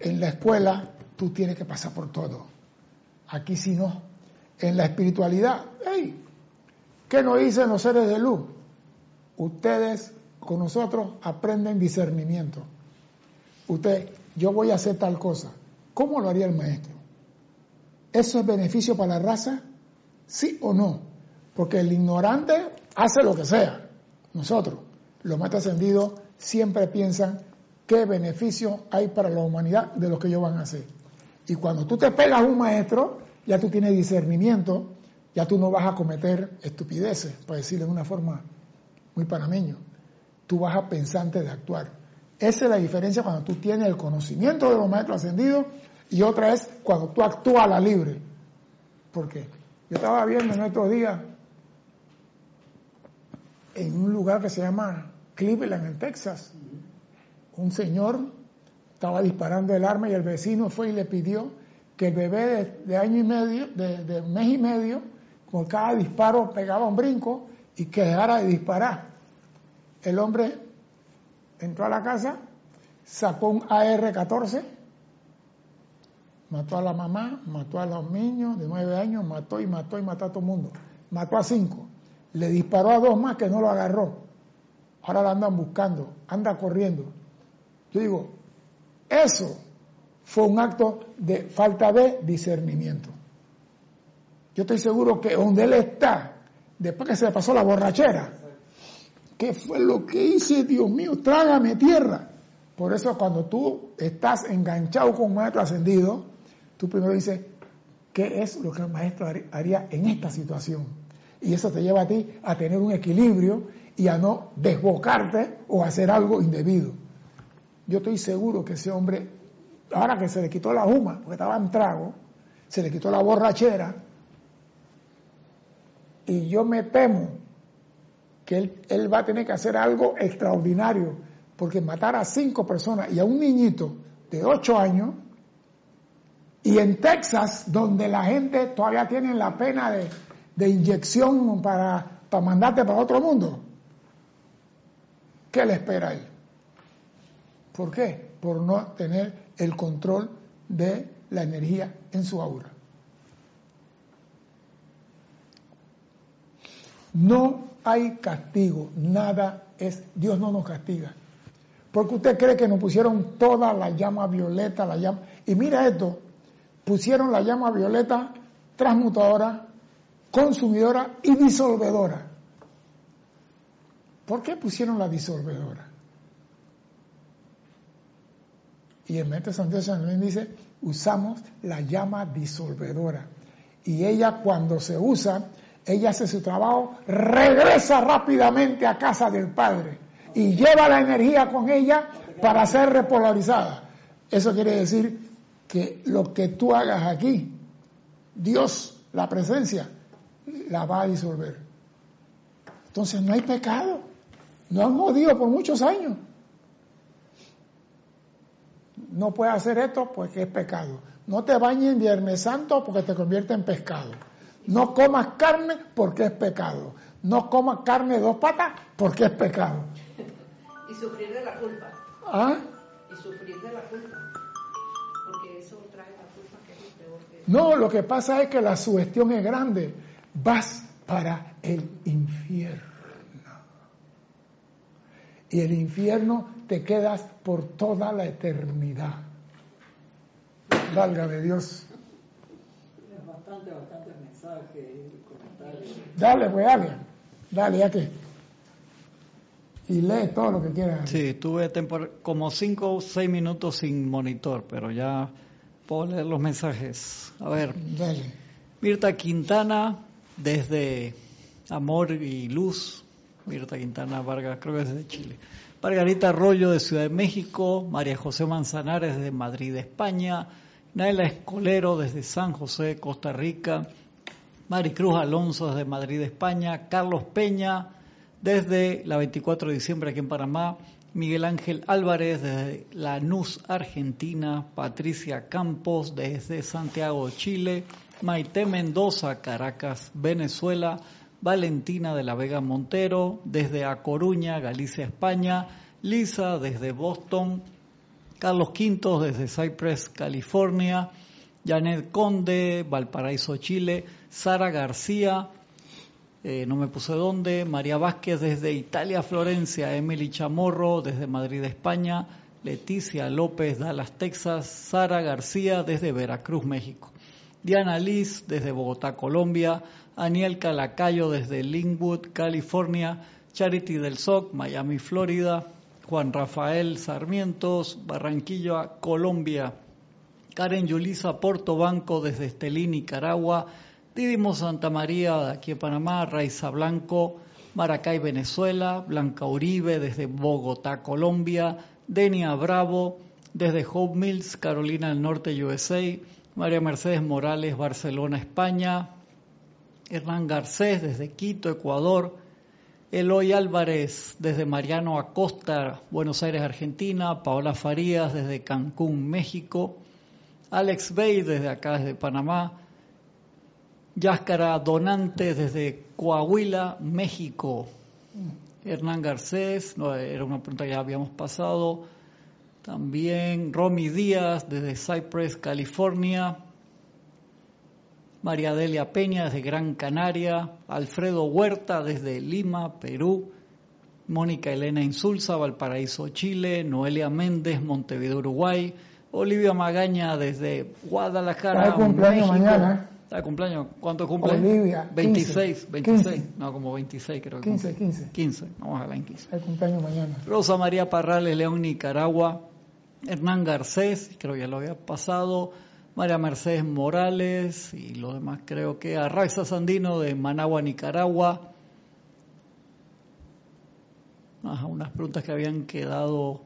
En la escuela tú tienes que pasar por todo. Aquí sí no. En la espiritualidad, hey, ¿qué nos dicen los seres de luz? Ustedes con nosotros aprenden discernimiento. Usted, yo voy a hacer tal cosa. ¿Cómo lo haría el maestro? ¿Eso es beneficio para la raza? ¿Sí o no? Porque el ignorante hace lo que sea. Nosotros, los maestros ascendidos, siempre piensan qué beneficio hay para la humanidad de lo que ellos van a hacer. Y cuando tú te pegas a un maestro, ya tú tienes discernimiento, ya tú no vas a cometer estupideces, para decirlo de una forma muy panameño. Tú vas a pensante de actuar. Esa es la diferencia cuando tú tienes el conocimiento de los maestros ascendidos y otra es cuando tú actúas a la libre. Porque yo estaba viendo en estos días en un lugar que se llama Cleveland, en Texas, un señor estaba disparando el arma y el vecino fue y le pidió que el bebé de, año y medio, de, de, mes y medio, con cada disparo pegaba un brinco y que dejara de disparar. El hombre entró a la casa, sacó un AR-14, mató a la mamá, mató a los niños de nueve años, mató y mató y mató a todo el mundo. Mató a cinco. Le disparó a dos más que no lo agarró. Ahora lo andan buscando, anda corriendo. Yo digo, eso fue un acto de falta de discernimiento. Yo estoy seguro que donde él está, después que se le pasó la borrachera, ¿qué fue lo que hice, Dios mío? Trágame tierra. Por eso cuando tú estás enganchado con un maestro ascendido, tú primero dices, ¿qué es lo que el maestro haría en esta situación? Y eso te lleva a ti a tener un equilibrio y a no desbocarte o hacer algo indebido. Yo estoy seguro que ese hombre, ahora que se le quitó la huma, porque estaba en trago, se le quitó la borrachera, y yo me temo que él, él va a tener que hacer algo extraordinario, porque matar a cinco personas y a un niñito de ocho años, y en Texas, donde la gente todavía tiene la pena de, inyección para, para mandarte para otro mundo, ¿qué le espera ahí? ¿Por qué? Por no tener el control de la energía en su aura. No hay castigo, nada es, Dios no nos castiga. Porque usted cree que nos pusieron toda la llama violeta, la llama, y mira esto, pusieron la llama violeta transmutadora, consumidora y disolvedora. ¿Por qué pusieron la disolvedora? Y el maestro Santiago también dice, usamos la llama disolvedora. Y ella cuando se usa, ella hace su trabajo, regresa rápidamente a casa del Padre y lleva la energía con ella para ser repolarizada. Eso quiere decir que lo que tú hagas aquí, Dios, la presencia, la va a disolver. Entonces no hay pecado. No han jodido por muchos años no puedes hacer esto porque es pecado. No te bañes en Viernes Santo porque te convierte en pescado. No comas carne porque es pecado. No comas carne de dos patas porque es pecado. Y sufrir de la culpa. ¿Ah? Y sufrir de la culpa. No, lo que pasa es que la sugestión es grande. Vas para el infierno. Y el infierno te quedas por toda la eternidad. Válgame Dios. Bastante, bastante mensaje y comentarios. Dale, pues dale. Dale, ya que. y lee todo lo que quieras. Sí, tuve como cinco o seis minutos sin monitor, pero ya puedo leer los mensajes. A ver, Dale. Mirta Quintana, desde Amor y Luz, Mirta Quintana Vargas, creo que es de Chile. Margarita Arroyo de Ciudad de México, María José Manzanares de Madrid, España, Naila Escolero desde San José, Costa Rica, Maricruz Alonso desde Madrid, España, Carlos Peña desde la 24 de diciembre aquí en Panamá, Miguel Ángel Álvarez desde Lanús, Argentina, Patricia Campos desde Santiago, Chile, Maite Mendoza, Caracas, Venezuela, Valentina de la Vega Montero desde A Coruña, Galicia, España, Lisa desde Boston, Carlos Quintos desde Cypress, California, Janet Conde, Valparaíso, Chile, Sara García, eh, no me puse dónde, María Vázquez desde Italia, Florencia, Emily Chamorro desde Madrid, España, Leticia López, Dallas, Texas, Sara García desde Veracruz, México, Diana Liz desde Bogotá, Colombia, Aniel Calacayo desde Linwood, California, Charity del SOC, Miami, Florida, Juan Rafael Sarmientos, Barranquilla, Colombia, Karen Yulisa Portobanco desde Estelí, Nicaragua, Didimo Santa María aquí en Panamá, Raiza Blanco, Maracay, Venezuela, Blanca Uribe desde Bogotá, Colombia, Denia Bravo desde Hope Mills, Carolina del Norte, USA, María Mercedes Morales, Barcelona, España, Hernán Garcés desde Quito, Ecuador, Eloy Álvarez desde Mariano Acosta, Buenos Aires, Argentina, Paola Farías desde Cancún, México, Alex Bay desde acá, desde Panamá, Yáscara Donante desde Coahuila, México. Hernán Garcés, no, era una pregunta que ya habíamos pasado. También Romy Díaz desde Cypress, California. María Delia Peña desde Gran Canaria. Alfredo Huerta desde Lima, Perú. Mónica Elena Insulza, Valparaíso, Chile. Noelia Méndez, Montevideo, Uruguay. Olivia Magaña desde Guadalajara, México. mañana. ¿Está de cumpleaños? ¿Cuánto cumple? Olivia, 26, 15, 26. 15. No, como 26 creo que 15, cumple. 15. 15, vamos a la en 15. El cumpleaños mañana. Rosa María Parrales, León, Nicaragua. Hernán Garcés, creo que ya lo había pasado. María Mercedes Morales y los demás creo que Arraiza Sandino de Managua, Nicaragua. Ajá, unas preguntas que habían quedado.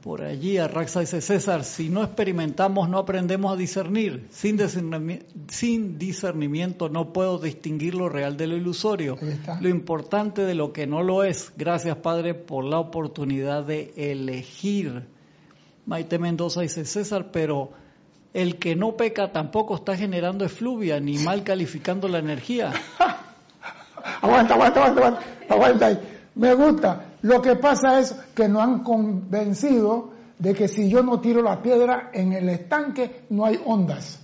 Por allí. Arraxa dice, César, si no experimentamos no aprendemos a discernir. Sin, discernimi- sin discernimiento no puedo distinguir lo real de lo ilusorio. Lo importante de lo que no lo es. Gracias, Padre, por la oportunidad de elegir. Maite Mendoza dice, César, pero el que no peca tampoco está generando efluvia ni mal calificando la energía. Aguanta, aguanta, aguanta, aguanta, aguanta ahí. Me gusta. Lo que pasa es que nos han convencido de que si yo no tiro la piedra en el estanque no hay ondas.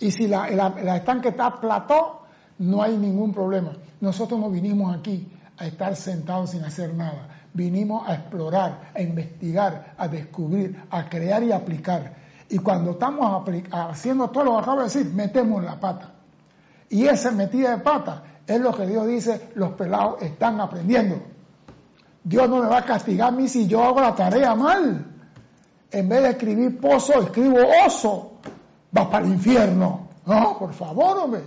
Y si la, estanque está plató, no hay ningún problema. Nosotros no vinimos aquí a estar sentados sin hacer nada. Vinimos a explorar, a investigar, a descubrir, a crear y aplicar. Y cuando estamos haciendo todo lo que acabo de decir, metemos la pata. Y esa metida de pata es lo que Dios dice, los pelados están aprendiendo. Dios no me va a castigar a mí si yo hago la tarea mal. En vez de escribir pozo, escribo oso. Va para el infierno. No, por favor, hombre.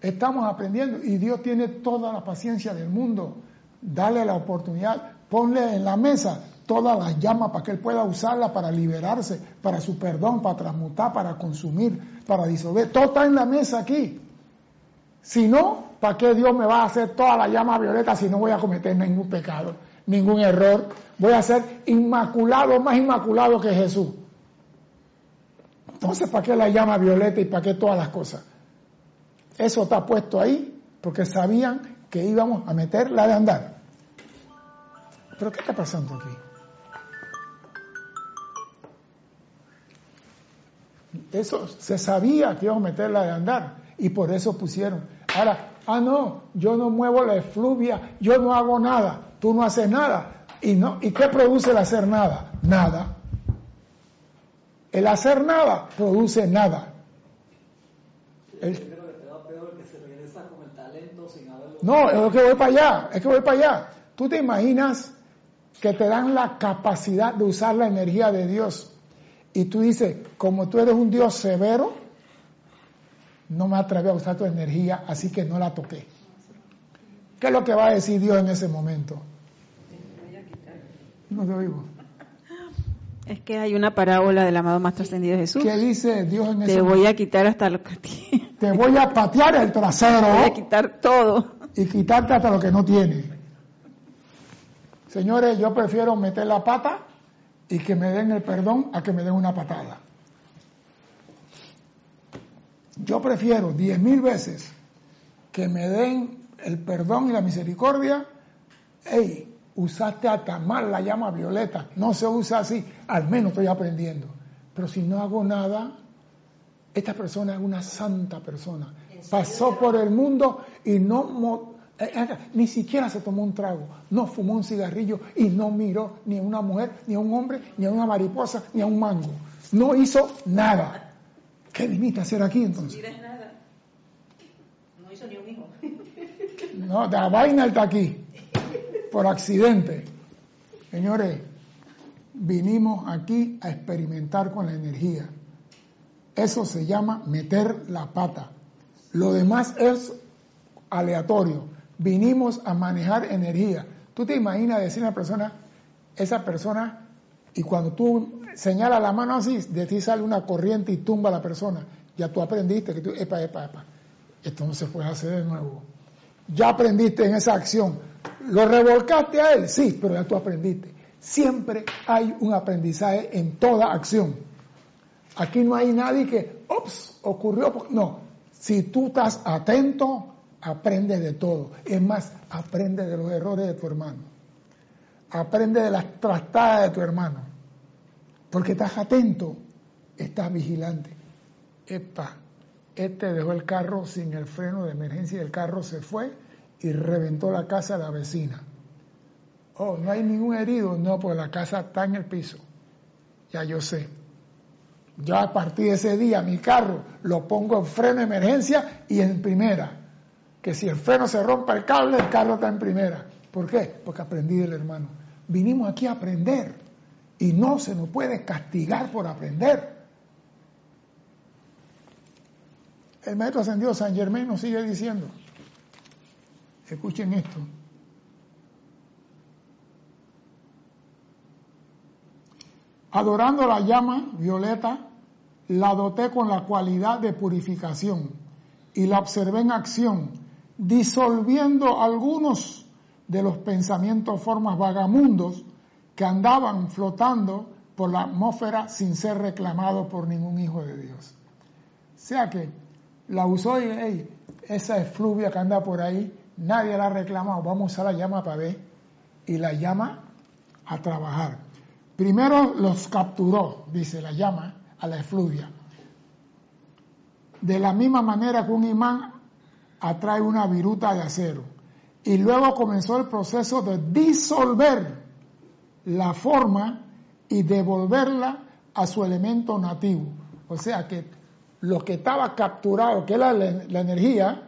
Estamos aprendiendo y Dios tiene toda la paciencia del mundo. Dale la oportunidad, ponle en la mesa todas las llamas para que Él pueda usarla para liberarse, para su perdón, para transmutar, para consumir, para disolver. Todo está en la mesa aquí. Si no, ¿para qué Dios me va a hacer toda la llama violeta si no voy a cometer ningún pecado, ningún error? Voy a ser inmaculado, más inmaculado que Jesús. Entonces, ¿para qué la llama violeta y para qué todas las cosas? Eso está puesto ahí porque sabían que íbamos a meter la de andar. ¿Pero qué está pasando aquí? Eso se sabía que íbamos a meter la de andar y por eso pusieron. Ahora, ah no, yo no muevo la efluvia, yo no hago nada, tú no haces nada. ¿Y, no, ¿Y qué produce el hacer nada? Nada. El hacer nada produce nada. El- no, es que voy para allá, es que voy para allá. ¿Tú te imaginas que te dan la capacidad de usar la energía de Dios? Y tú dices, como tú eres un Dios severo, no me atreví a usar tu energía, así que no la toqué. ¿Qué es lo que va a decir Dios en ese momento? No te oigo. Es que hay una parábola del amado más trascendido Jesús. ¿Qué dice Dios en ese Te momento? voy a quitar hasta lo que tienes. Te voy a patear el trasero Te voy a quitar todo. y quitarte hasta lo que no tiene. Señores, yo prefiero meter la pata y que me den el perdón a que me den una patada. Yo prefiero diez mil veces que me den el perdón y la misericordia. Ey, usaste hasta mal la llama violeta. No se usa así. Al menos estoy aprendiendo. Pero si no hago nada, esta persona es una santa persona. Pasó por el mundo y no eh, eh, ni siquiera se tomó un trago, no fumó un cigarrillo y no miró ni a una mujer, ni a un hombre, ni a una mariposa, ni a un mango. No hizo nada. ¿Qué viniste a hacer aquí entonces? No hizo ni un hijo. No, la vaina está aquí, por accidente. Señores, vinimos aquí a experimentar con la energía. Eso se llama meter la pata. Lo demás es aleatorio. Vinimos a manejar energía. Tú te imaginas decir a una persona, esa persona, y cuando tú señalas la mano así, de ti sale una corriente y tumba a la persona. Ya tú aprendiste que tú, epa, epa, epa. Esto no se puede hacer de nuevo. Ya aprendiste en esa acción. ¿Lo revolcaste a él? Sí, pero ya tú aprendiste. Siempre hay un aprendizaje en toda acción. Aquí no hay nadie que, ups, ocurrió. por-". No, si tú estás atento, aprende de todo. Es más, aprende de los errores de tu hermano. Aprende de las trastadas de tu hermano. Porque estás atento, estás vigilante. Epa, este dejó el carro sin el freno de emergencia y el carro se fue y reventó la casa de la vecina. Oh, no hay ningún herido. No, pues la casa está en el piso. Ya yo sé. Yo a partir de ese día mi carro lo pongo en freno de emergencia y en primera. Que si el freno se rompe el cable, el carro está en primera. ¿Por qué? Porque aprendí del hermano. Vinimos aquí a aprender y no se nos puede castigar por aprender. El maestro ascendido San Germán nos sigue diciendo, escuchen esto, adorando la llama violeta, la doté con la cualidad de purificación y la observé en acción, disolviendo algunos de los pensamientos, formas vagamundos que andaban flotando por la atmósfera sin ser reclamados por ningún hijo de Dios. O sea que la usó y hey, esa efluvia que anda por ahí, nadie la ha reclamado, vamos a usar la llama para ver y la llama a trabajar. Primero los capturó, dice la llama, a la efluvia. De la misma manera que un imán atrae una viruta de acero. Y luego comenzó el proceso de disolver la forma y devolverla a su elemento nativo. O sea que lo que estaba capturado, que era la, la energía,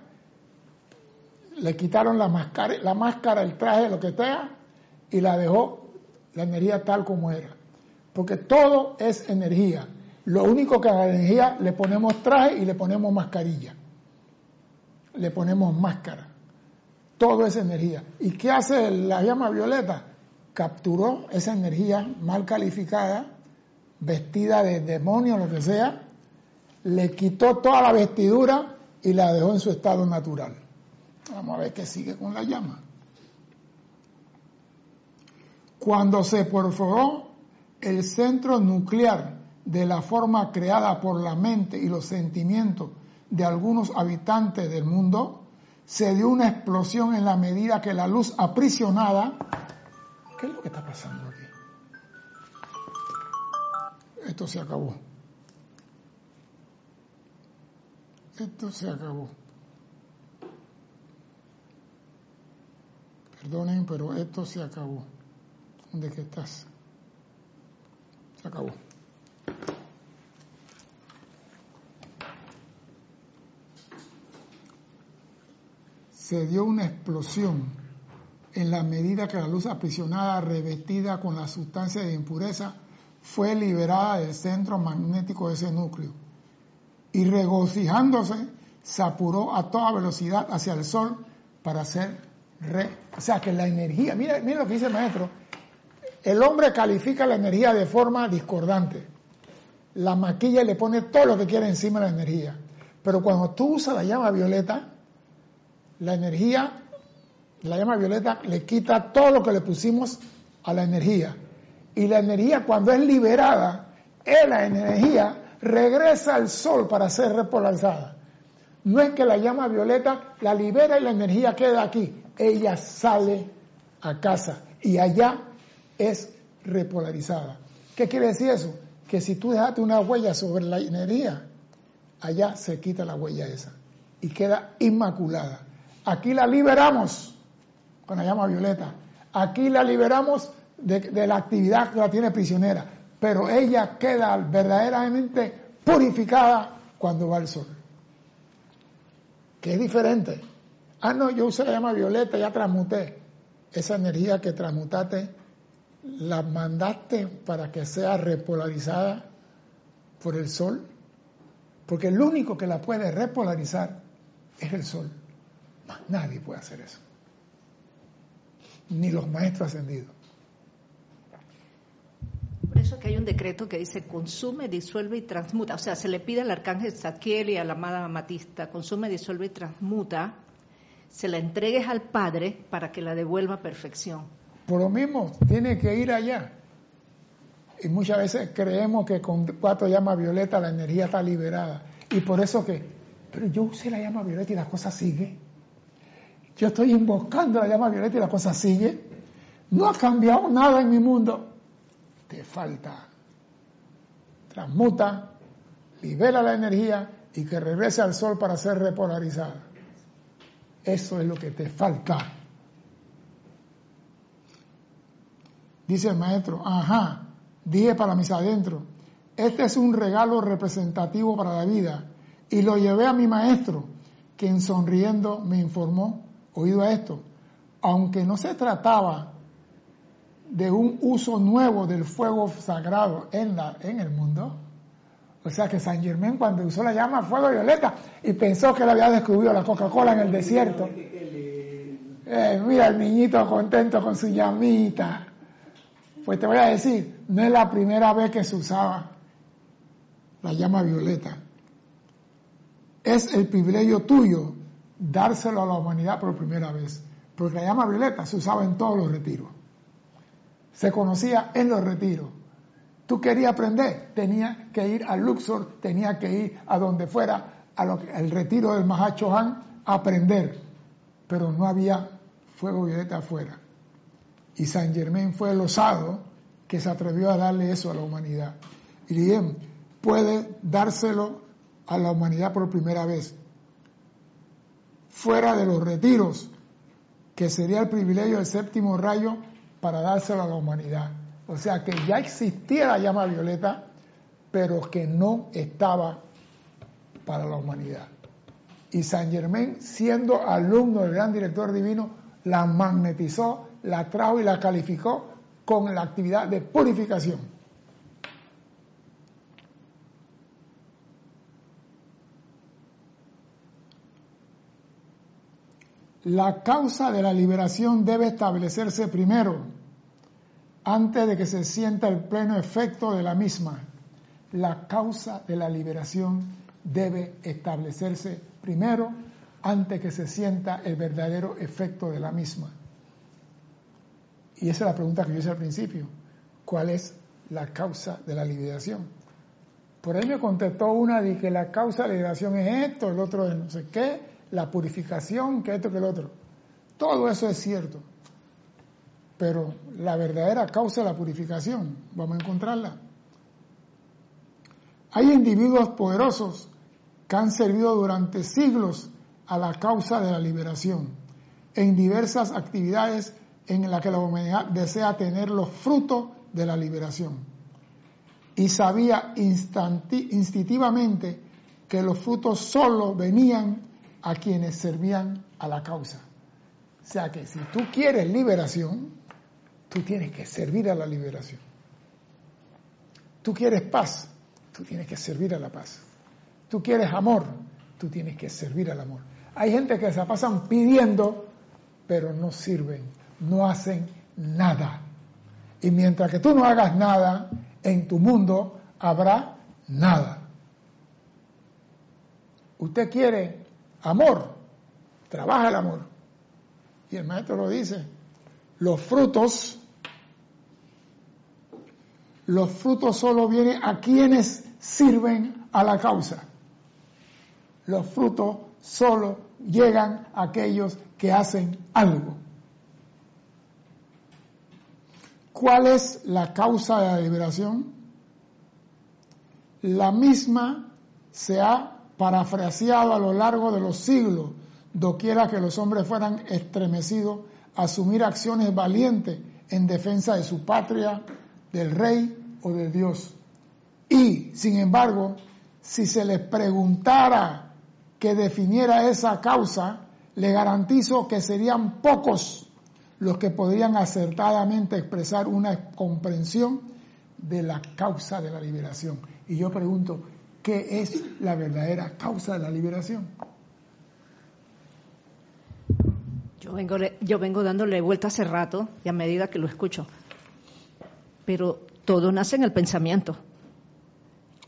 le quitaron la máscara, la máscara, el traje, lo que sea, y la dejó la energía tal como era. Porque todo es energía. Lo único que a la energía le ponemos traje y le ponemos mascarilla. Le ponemos máscara. Todo es energía. ¿Y qué hace la llama violeta? Capturó esa energía mal calificada, vestida de demonio, lo que sea, le quitó toda la vestidura y la dejó en su estado natural. Vamos a ver qué sigue con la llama. Cuando se perforó el centro nuclear de la forma creada por la mente y los sentimientos de algunos habitantes del mundo, se dio una explosión en la medida que la luz aprisionada... ¿Qué es lo que está pasando aquí? Esto se acabó. Esto se acabó. Perdonen, pero esto se acabó. ¿Dónde estás? Se acabó. Se dio una explosión en la medida que la luz aprisionada, revestida con la sustancia de impureza, fue liberada del centro magnético de ese núcleo. Y regocijándose, se apuró a toda velocidad hacia el sol para ser re. O sea que la energía, mira, mira lo que dice el maestro, el hombre califica la energía de forma discordante. La maquilla y le pone todo lo que quiere encima de la energía. Pero cuando tú usas la llama violeta, la energía, la llama violeta le quita todo lo que le pusimos a la energía. Y la energía cuando es liberada, es la energía regresa al sol para ser repolarizada. No es que la llama violeta la libera y la energía queda aquí. Ella sale a casa y allá es repolarizada. ¿Qué quiere decir eso? Que si tú dejaste una huella sobre la energía, allá se quita la huella esa y queda inmaculada. Aquí la liberamos con la llama violeta. Aquí la liberamos de, la actividad que la tiene prisionera. Pero ella queda verdaderamente purificada cuando va al sol. Que es diferente. Ah, no, yo usé la llama violeta, ya transmuté. Esa energía que transmutaste, la mandaste para que sea repolarizada por el sol. Porque el único que la puede repolarizar es el sol nadie puede hacer eso. Ni los maestros ascendidos. Por eso que hay un decreto que dice consume, disuelve y transmuta. O sea, se le pide al arcángel Zadkiel y a la amada Amatista, consume, disuelve y transmuta, se la entregues al Padre para que la devuelva a perfección. Por lo mismo, tiene que ir allá. Y muchas veces creemos que con cuatro llamas violetas la energía está liberada. Y por eso que, pero yo usé la llama violeta y la cosa sigue. Yo estoy invocando la llama violeta y la cosa sigue. No ha cambiado nada en mi mundo. Te falta. Transmuta, libera la energía y que regrese al sol para ser repolarizada. Eso es lo que te falta. Dice el maestro, ajá, dije para mis adentro, este es un regalo representativo para la vida. Y lo llevé a mi maestro, quien sonriendo me informó oído a esto, aunque no se trataba de un uso nuevo del fuego sagrado en, el mundo, o sea que San Germán cuando usó la llama fuego violeta y pensó que le había descubierto la Coca-Cola en el desierto. Eh, mira el niñito contento con su llamita. Pues te voy a decir, no es la primera vez que se usaba la llama violeta. Es el privilegio tuyo dárselo a la humanidad por primera vez. Porque la llama violeta se usaba en todos los retiros. Se conocía en los retiros. Tú querías aprender, tenía que ir al Luxor, tenía que ir a donde fuera, a al retiro del Mahacho Han, a aprender. Pero no había fuego violeta afuera. Y San Germán fue el osado que se atrevió a darle eso a la humanidad. Y bien, puede dárselo a la humanidad por primera vez fuera de los retiros, que sería el privilegio del séptimo rayo para dárselo a la humanidad. O sea que ya existía la llama violeta, pero que no estaba para la humanidad. Y San Germán, siendo alumno del gran director divino, la magnetizó, la trajo y la calificó con la actividad de purificación. La causa de la liberación debe establecerse primero, antes de que se sienta el pleno efecto de la misma. La causa de la liberación debe establecerse primero, antes que se sienta el verdadero efecto de la misma. Y esa es la pregunta que yo hice al principio. ¿Cuál es la causa de la liberación? Por ahí me contestó una de que la causa de la liberación es esto, el otro es no sé qué, la purificación, que esto, que el otro. Todo eso es cierto. Pero la verdadera causa de la purificación, vamos a encontrarla. Hay individuos poderosos que han servido durante siglos a la causa de la liberación en diversas actividades en las que la humanidad desea tener los frutos de la liberación. Y sabía instintivamente que los frutos solo venían a quienes servían a la causa. O sea que si tú quieres liberación, tú tienes que servir a la liberación. Tú quieres paz, tú tienes que servir a la paz. Tú quieres amor, tú tienes que servir al amor. Hay gente que se pasan pidiendo, pero no sirven, no hacen nada. Y mientras que tú no hagas nada, en tu mundo habrá nada. Usted quiere amor, trabaja el amor. Y el maestro lo dice, los frutos, los frutos solo vienen a quienes sirven a la causa. Los frutos solo llegan a aquellos que hacen algo. ¿Cuál es la causa de la liberación? La misma se ha parafraseado a lo largo de los siglos, doquiera que los hombres fueran estremecidos a asumir acciones valientes en defensa de su patria, del rey o de Dios. Y, sin embargo, si se les preguntara que definiera esa causa, le garantizo que serían pocos los que podrían acertadamente expresar una comprensión de la causa de la liberación. Y yo pregunto, ¿qué es la verdadera causa de la liberación? Yo vengo, yo vengo dándole vuelta hace rato y a medida que lo escucho. Pero todo nace en el pensamiento.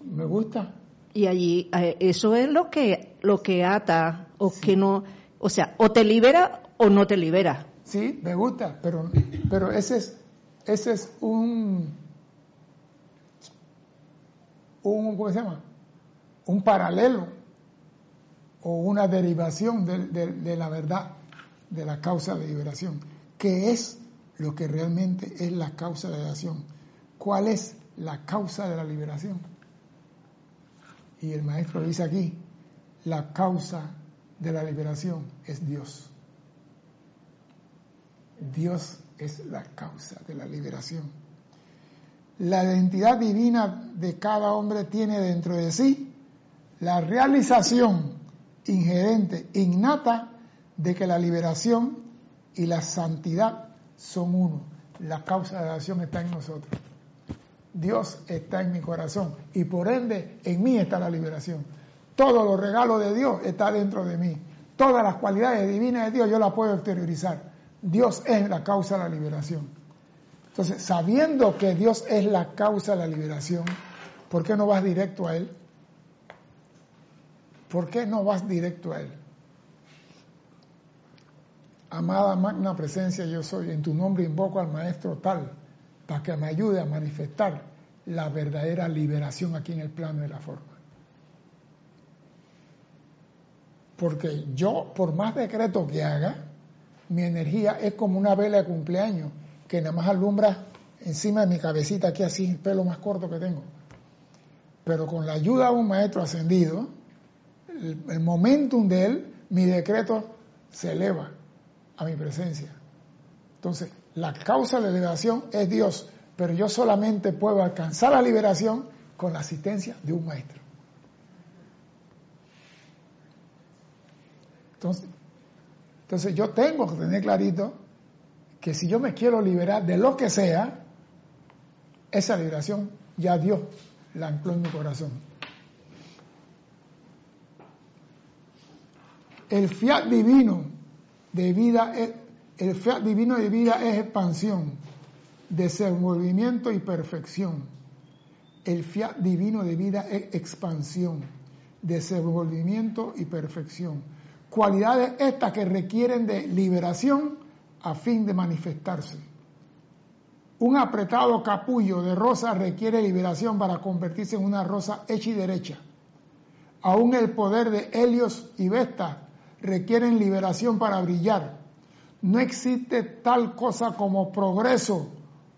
Me gusta. Y allí, eh, eso es lo que, lo que ata o que no, o sea, o te libera o no te libera. Sí, me gusta, pero, pero ese es, ese es un, un, ¿cómo se llama? Un paralelo o una derivación de, la verdad, de la causa de liberación. ¿Qué es lo que realmente es la causa de la liberación? ¿Cuál es la causa de la liberación? Y el maestro dice aquí, la causa de la liberación es Dios. Dios es la causa de la liberación. La identidad divina de cada hombre tiene dentro de sí la realización inherente, innata, de que la liberación y la santidad son uno. La causa de la liberación está en nosotros. Dios está en mi corazón y por ende en mí está la liberación. Todos los regalos de Dios están dentro de mí. Todas las cualidades divinas de Dios yo las puedo exteriorizar. Dios es la causa de la liberación. Entonces, sabiendo que Dios es la causa de la liberación, ¿por qué no vas directo a Él? ¿Por qué no vas directo a Él? Amada magna presencia yo soy, en tu nombre invoco al Maestro tal para que me ayude a manifestar la verdadera liberación aquí en el plano de la forma. Porque yo, por más decreto que haga, mi energía es como una vela de cumpleaños que nada más alumbra encima de mi cabecita, aquí así, el pelo más corto que tengo. Pero con la ayuda de un maestro ascendido, el, el momentum de él, mi decreto se eleva a mi presencia. Entonces, la causa de la liberación es Dios, pero yo solamente puedo alcanzar la liberación con la asistencia de un maestro. Entonces, entonces yo tengo que tener clarito que si yo me quiero liberar de lo que sea, esa liberación ya Dios la ancló en mi corazón. El fiat divino de vida es de expansión, desenvolvimiento y perfección. El fiat divino de vida es expansión, desenvolvimiento y perfección. Cualidades estas que requieren de liberación a fin de manifestarse. Un apretado capullo de rosa requiere liberación para convertirse en una rosa hecha y derecha. Aún el poder de Helios y Vesta requieren liberación para brillar no existe tal cosa como progreso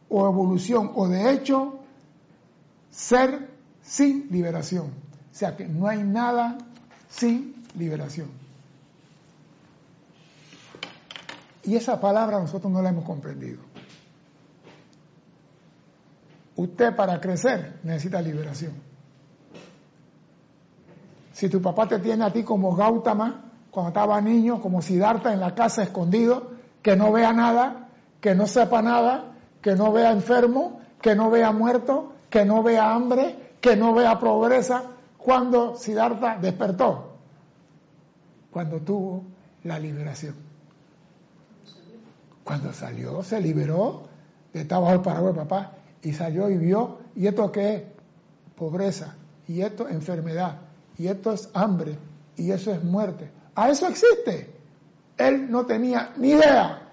o evolución, o de hecho, ser sin liberación. O sea que no hay nada sin liberación. Y esa palabra nosotros no la hemos comprendido. Usted para crecer necesita liberación. Si tu papá te tiene a ti como Gautama, cuando estaba niño, como Siddhartha en la casa escondido, que no vea nada, que no sepa nada, que no vea enfermo, que no vea muerto, que no vea hambre, que no vea pobreza. Cuando Siddhartha despertó, cuando tuvo la liberación. Cuando salió, se liberó, estaba bajo el paraguas papá, y salió y vio, ¿y esto qué es? Pobreza, y esto es enfermedad, y esto es hambre, y eso es muerte. A eso existe. Él no tenía ni idea.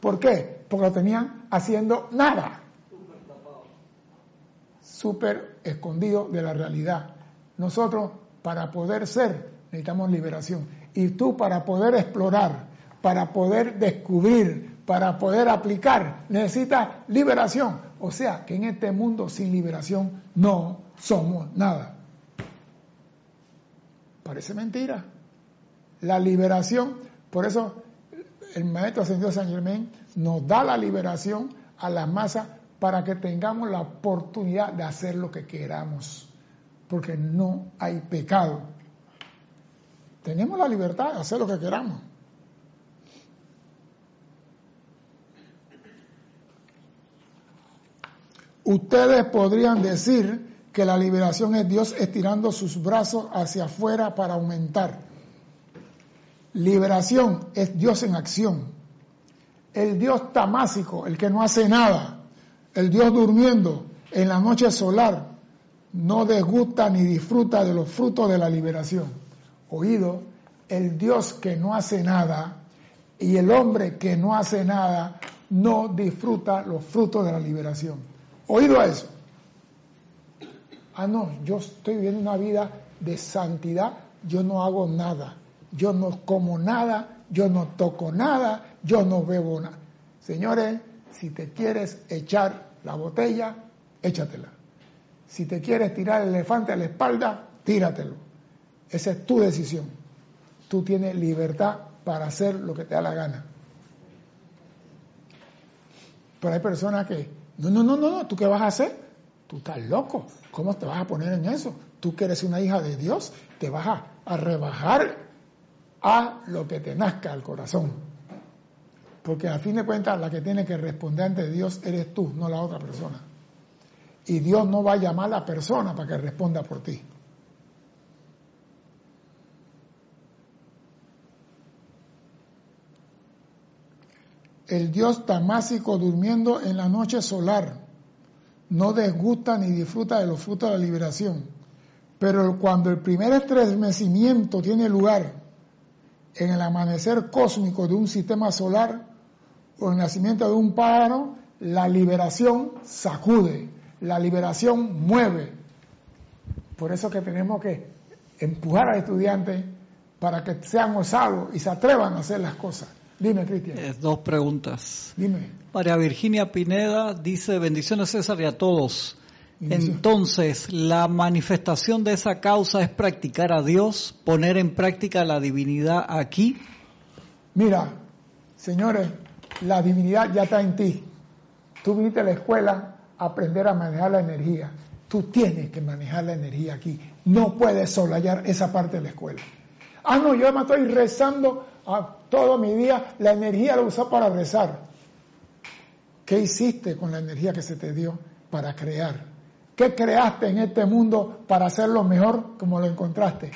¿Por qué? Porque lo tenían haciendo nada. Súper escondido de la realidad. Nosotros, para poder ser, necesitamos liberación. Y tú, para poder explorar, para poder descubrir, para poder aplicar, necesitas liberación. O sea, que en este mundo sin liberación no somos nada. Parece mentira. La liberación, por eso el Maestro Ascendido San Germain nos da la liberación a la masa para que tengamos la oportunidad de hacer lo que queramos, porque no hay pecado. Tenemos la libertad de hacer lo que queramos. Ustedes podrían decir que la liberación es Dios estirando sus brazos hacia afuera para aumentar. Liberación es Dios en acción. El Dios tamásico, el que no hace nada, el Dios durmiendo en la noche solar, no desgusta ni disfruta de los frutos de la liberación. Oído, el Dios que no hace nada y el hombre que no hace nada no disfruta los frutos de la liberación. Oído a eso. Ah, no, yo estoy viviendo una vida de santidad, yo no hago nada yo no como nada, yo no toco nada, yo no bebo nada. Señores, si te quieres echar la botella, échatela. Si te quieres tirar el elefante a la espalda, tíratelo. Esa es tu decisión. Tú tienes libertad para hacer lo que te da la gana. Pero hay personas que, no, no, no, no, ¿tú qué vas a hacer? Tú estás loco. ¿Cómo te vas a poner en eso? Tú que eres una hija de Dios, te vas a, rebajar a lo que te nazca al corazón. Porque a fin de cuentas la que tiene que responder ante Dios eres tú, no la otra persona. Y Dios no va a llamar a la persona para que responda por ti. El Dios tamásico durmiendo en la noche solar no desgusta ni disfruta de los frutos de la liberación. Pero cuando el primer estremecimiento tiene lugar, en el amanecer cósmico de un sistema solar o el nacimiento de un pájaro, la liberación sacude, la liberación mueve. Por eso que tenemos que empujar al estudiante para que sean osados y se atrevan a hacer las cosas. Dime, Cristian. dos preguntas. Dime. María Virginia Pineda dice, bendiciones César y a todos. Entonces, la manifestación de esa causa es practicar a Dios, poner en práctica la divinidad aquí. Mira, señores, la divinidad ya está en ti. Tú viniste a la escuela a aprender a manejar la energía. Tú tienes que manejar la energía aquí. No puedes solayar esa parte de la escuela. Ah, no, yo me estoy rezando a todo mi día. La energía la usa para rezar. ¿Qué hiciste con la energía que se te dio para crear? ¿Qué creaste en este mundo para hacerlo mejor como lo encontraste?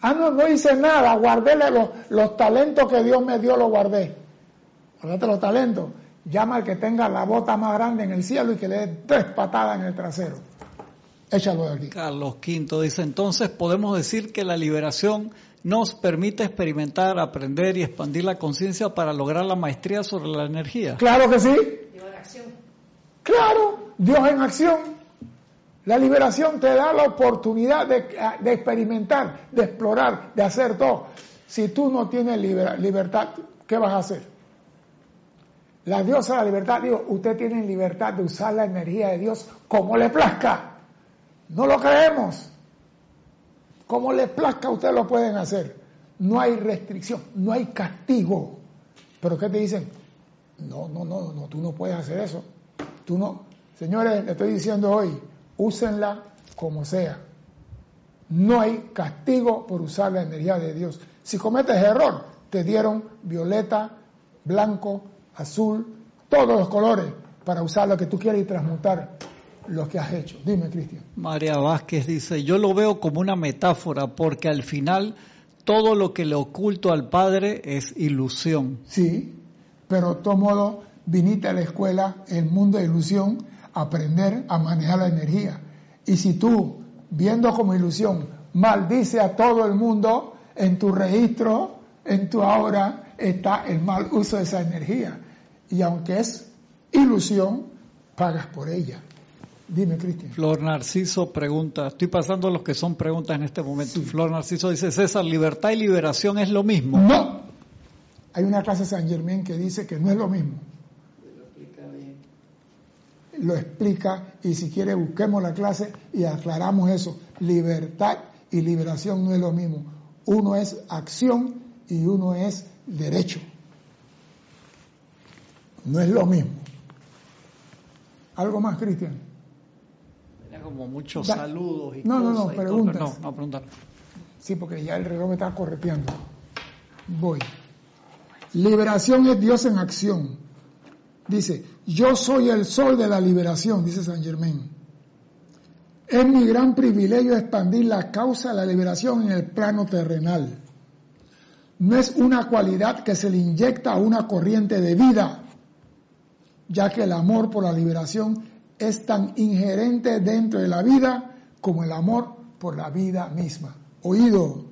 Ah, no, no hice nada, guardé los, los talentos que Dios me dio, los guardé. Guardate los talentos. Llama al que tenga la bota más grande en el cielo y que le dé tres patadas en el trasero. Échalo de aquí. Carlos V dice, entonces podemos decir que la liberación nos permite experimentar, aprender y expandir la conciencia para lograr la maestría sobre la energía. Claro que sí. Dios en acción. Claro, Dios en acción. La liberación te da la oportunidad de, experimentar, de explorar, de hacer todo. Si tú no tienes libertad, ¿qué vas a hacer? La diosa de la libertad, digo, usted tiene libertad de usar la energía de Dios como le plazca. No lo creemos. Como le plazca, ustedes lo pueden hacer. No hay restricción, no hay castigo. Pero ¿qué te dicen? No, no, no, no, tú no puedes hacer eso. Tú no. Señores, le estoy diciendo hoy, úsenla como sea. No hay castigo por usar la energía de Dios. Si cometes error, te dieron violeta, blanco, azul, todos los colores para usar lo que tú quieres y transmutar lo que has hecho. Dime, Cristian. María Vázquez dice, yo lo veo como una metáfora porque al final todo lo que le oculto al Padre es ilusión. Sí, pero de todo modo viniste a la escuela, el mundo de ilusión, aprender a manejar la energía. Y si tú, viendo como ilusión, maldice a todo el mundo, en tu registro, en tu ahora, está el mal uso de esa energía. Y aunque es ilusión, pagas por ella. Dime, Cristian. Flor Narciso pregunta, estoy pasando los que son preguntas en este momento. Flor Narciso dice, César, libertad y liberación es lo mismo. No. Hay una clase de San Germán que dice que no es lo mismo. Lo explica bien. Lo explica y si quiere busquemos la clase y aclaramos eso. Libertad y liberación no es lo mismo. Uno es acción y uno es derecho. No es lo mismo. ¿Algo más, Cristian? Como muchos Da- saludos y No, no, no, cosas y preguntas. cosas. No, no, preguntar. Sí, porque ya el reloj me está correteando. Voy. Liberación es Dios en acción. Dice, yo soy el sol de la liberación, dice San Germán. Es mi gran privilegio expandir la causa de la liberación en el plano terrenal. No es una cualidad que se le inyecta a una corriente de vida, ya que el amor por la liberación es tan inherente dentro de la vida como el amor por la vida misma. Oído,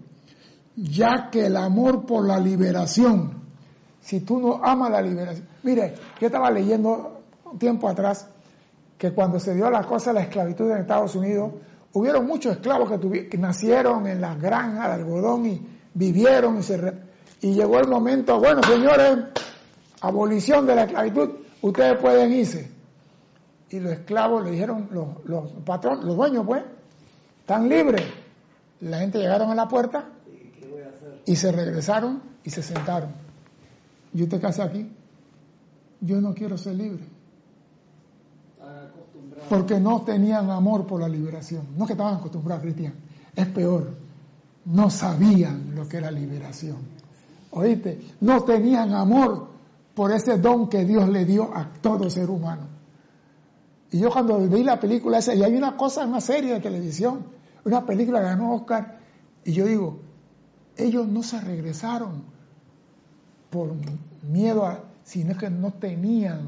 ya que el amor por la liberación, si tú no amas la liberación, mire, yo estaba leyendo un tiempo atrás que cuando se dio la cosa de la esclavitud en Estados Unidos, hubieron muchos esclavos que, nacieron en las granjas de algodón y vivieron y se y llegó el momento, bueno señores, abolición de la esclavitud, ustedes pueden irse. Y los esclavos le dijeron, los, los patrones, los dueños pues, están libres. La gente llegaron a la puerta ¿Y se regresaron y se sentaron. ¿Y usted qué hace aquí? Yo no quiero ser libre. Porque no tenían amor por la liberación. No que estaban acostumbrados, Cristian. Es peor. No sabían lo que era liberación. ¿Oíste? No tenían amor por ese don que Dios le dio a todo ser humano. Y yo cuando vi la película esa, y hay una cosa, una serie de televisión, una película que ganó Oscar, y yo digo, ellos no se regresaron por miedo a, sino que no tenían,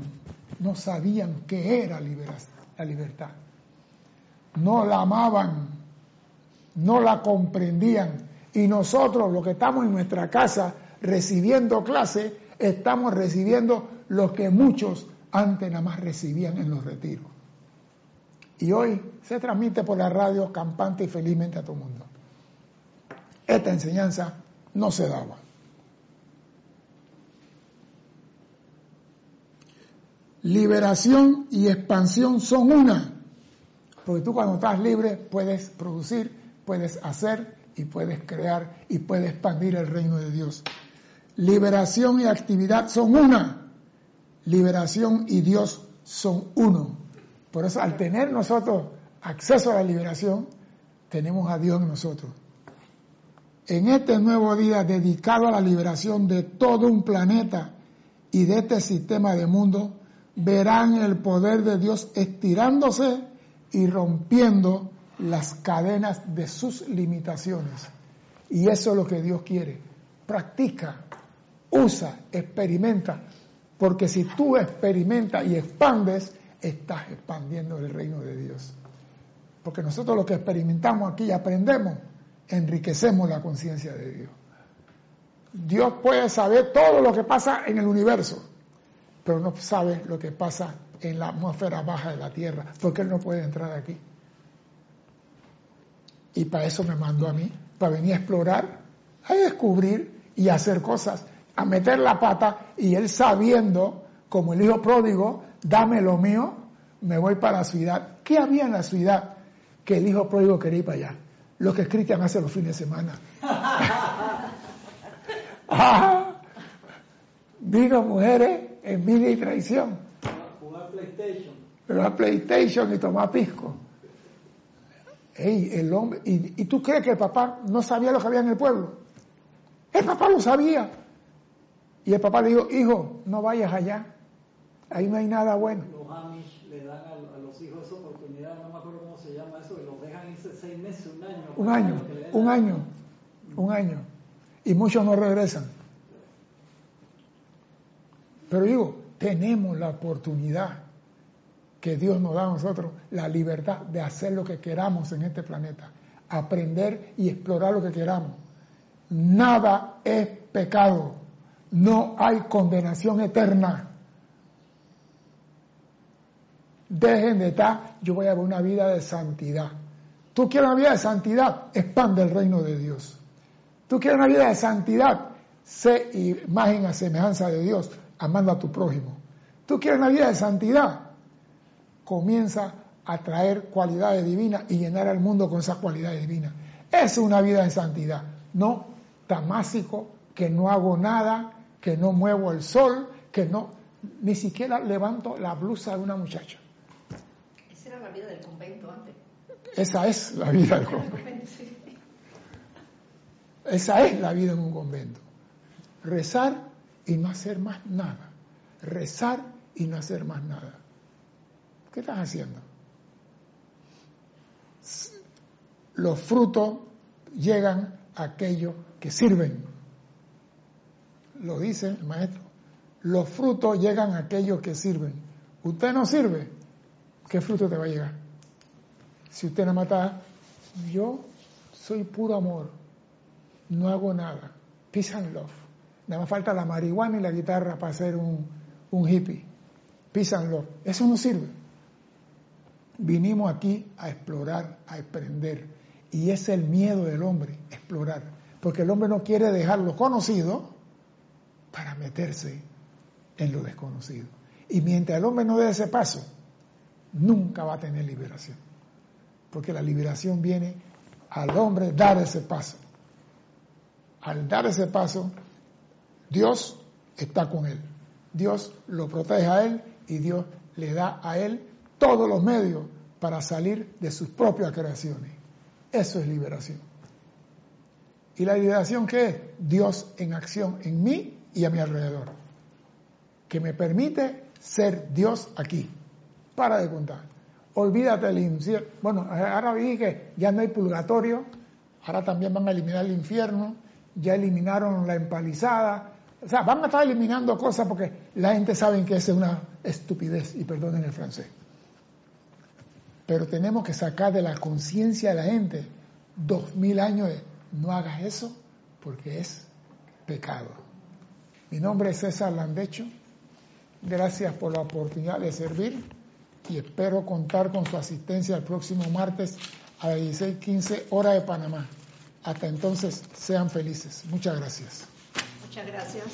no sabían qué era la libertad. No la amaban, no la comprendían. Y nosotros, los que estamos en nuestra casa recibiendo clase, estamos recibiendo lo que muchos antes nada más recibían en los retiros. Y hoy se transmite por la radio campante y felizmente a todo el mundo. Esta enseñanza no se daba. Liberación y expansión son una. Porque tú cuando estás libre puedes producir, puedes hacer y puedes crear y puedes expandir el reino de Dios. Liberación y actividad son una. Liberación y Dios son uno. Por eso al tener nosotros acceso a la liberación, tenemos a Dios en nosotros. En este nuevo día dedicado a la liberación de todo un planeta y de este sistema de mundo, verán el poder de Dios estirándose y rompiendo las cadenas de sus limitaciones. Y eso es lo que Dios quiere. Practica, usa, experimenta, porque si tú experimentas y expandes, estás expandiendo el reino de Dios. Porque nosotros lo que experimentamos aquí y aprendemos, enriquecemos la conciencia de Dios. Dios puede saber todo lo que pasa en el universo, pero no sabe lo que pasa en la atmósfera baja de la Tierra, porque Él no puede entrar aquí. Y para eso me mandó a mí, para venir a explorar, a descubrir y a hacer cosas, a meter la pata y Él sabiendo, como el hijo pródigo, dame lo mío, me voy para la ciudad. ¿Qué había en la ciudad que el hijo pródigo quería ir para allá? Lo que Cristian hace los fines de semana. Ah, vino mujeres, envidia y traición. Jugar PlayStation. Pero a PlayStation y tomar pisco. Ey, el hombre, y, y tú crees que el papá no sabía lo que había en el pueblo? El papá lo sabía, Y el papá le dijo, hijo, no vayas allá, ahí no hay nada bueno. Los Amish le dan a, a los hijos esa oportunidad, no me acuerdo cómo se llama eso, y los dejan irse seis meses, un año. Un año, un año, un año. Y muchos no regresan. Pero digo, tenemos la oportunidad que Dios nos da a nosotros, la libertad de hacer lo que queramos en este planeta, aprender y explorar lo que queramos. Nada es pecado, no hay condenación eterna. Dejen de estar, yo voy a ver una vida de santidad. Tú quieres una vida de santidad, expande el reino de Dios. Tú quieres una vida de santidad, sé imagen a semejanza de Dios, amando a tu prójimo. Tú quieres una vida de santidad, comienza a traer cualidades divinas y llenar al mundo con esas cualidades divinas. Es una vida de santidad, no tamásico, que no hago nada, que no muevo el sol, que no, ni siquiera levanto la blusa de una muchacha. La vida del convento antes. Esa es la vida del convento. Esa es la vida en un convento. Rezar y no hacer más nada. Rezar y no hacer más nada. ¿Qué estás haciendo? Los frutos llegan a aquellos que sirven. Lo dice el maestro. Los frutos llegan a aquellos que sirven. Usted no sirve, ¿qué fruto te va a llegar? Si usted no mata, yo soy puro amor, no hago nada. Peace and love. Nada más falta la marihuana y la guitarra para ser un, un hippie. Peace and love. Eso no sirve. Vinimos aquí a explorar, a aprender. Y es el miedo del hombre, explorar. Porque el hombre no quiere dejar lo conocido para meterse en lo desconocido. Y mientras el hombre no dé ese paso, nunca va a tener liberación. Porque la liberación viene al hombre dar ese paso. Al dar ese paso, Dios está con él. Dios lo protege a él y Dios le da a él todos los medios para salir de sus propias creaciones. Eso es liberación. ¿Y la liberación qué es? Dios en acción en mí y a mi alrededor. Que me permite ser Dios aquí. Para de contar. Olvídate del infierno. Bueno, ahora vi que ya no hay purgatorio. Ahora también van a eliminar el infierno. Ya eliminaron la empalizada. O sea, van a estar eliminando cosas porque la gente sabe que es una estupidez, y perdonen el francés. Pero tenemos que sacar de la conciencia de la gente dos mil años de no hagas eso porque es pecado. Mi nombre es César Landecho. Gracias por la oportunidad de servir y espero contar con su asistencia el próximo martes a las 16:15 hora de Panamá. Hasta entonces, sean felices. Muchas gracias. Muchas gracias.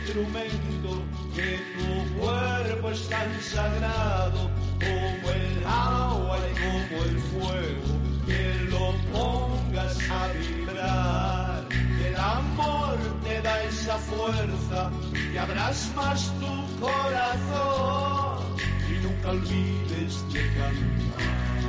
Instrumento, que tu cuerpo es tan sagrado como el agua y como el fuego, que lo pongas a vibrar. que El amor te da esa fuerza y abras más tu corazón y nunca olvides de cantar.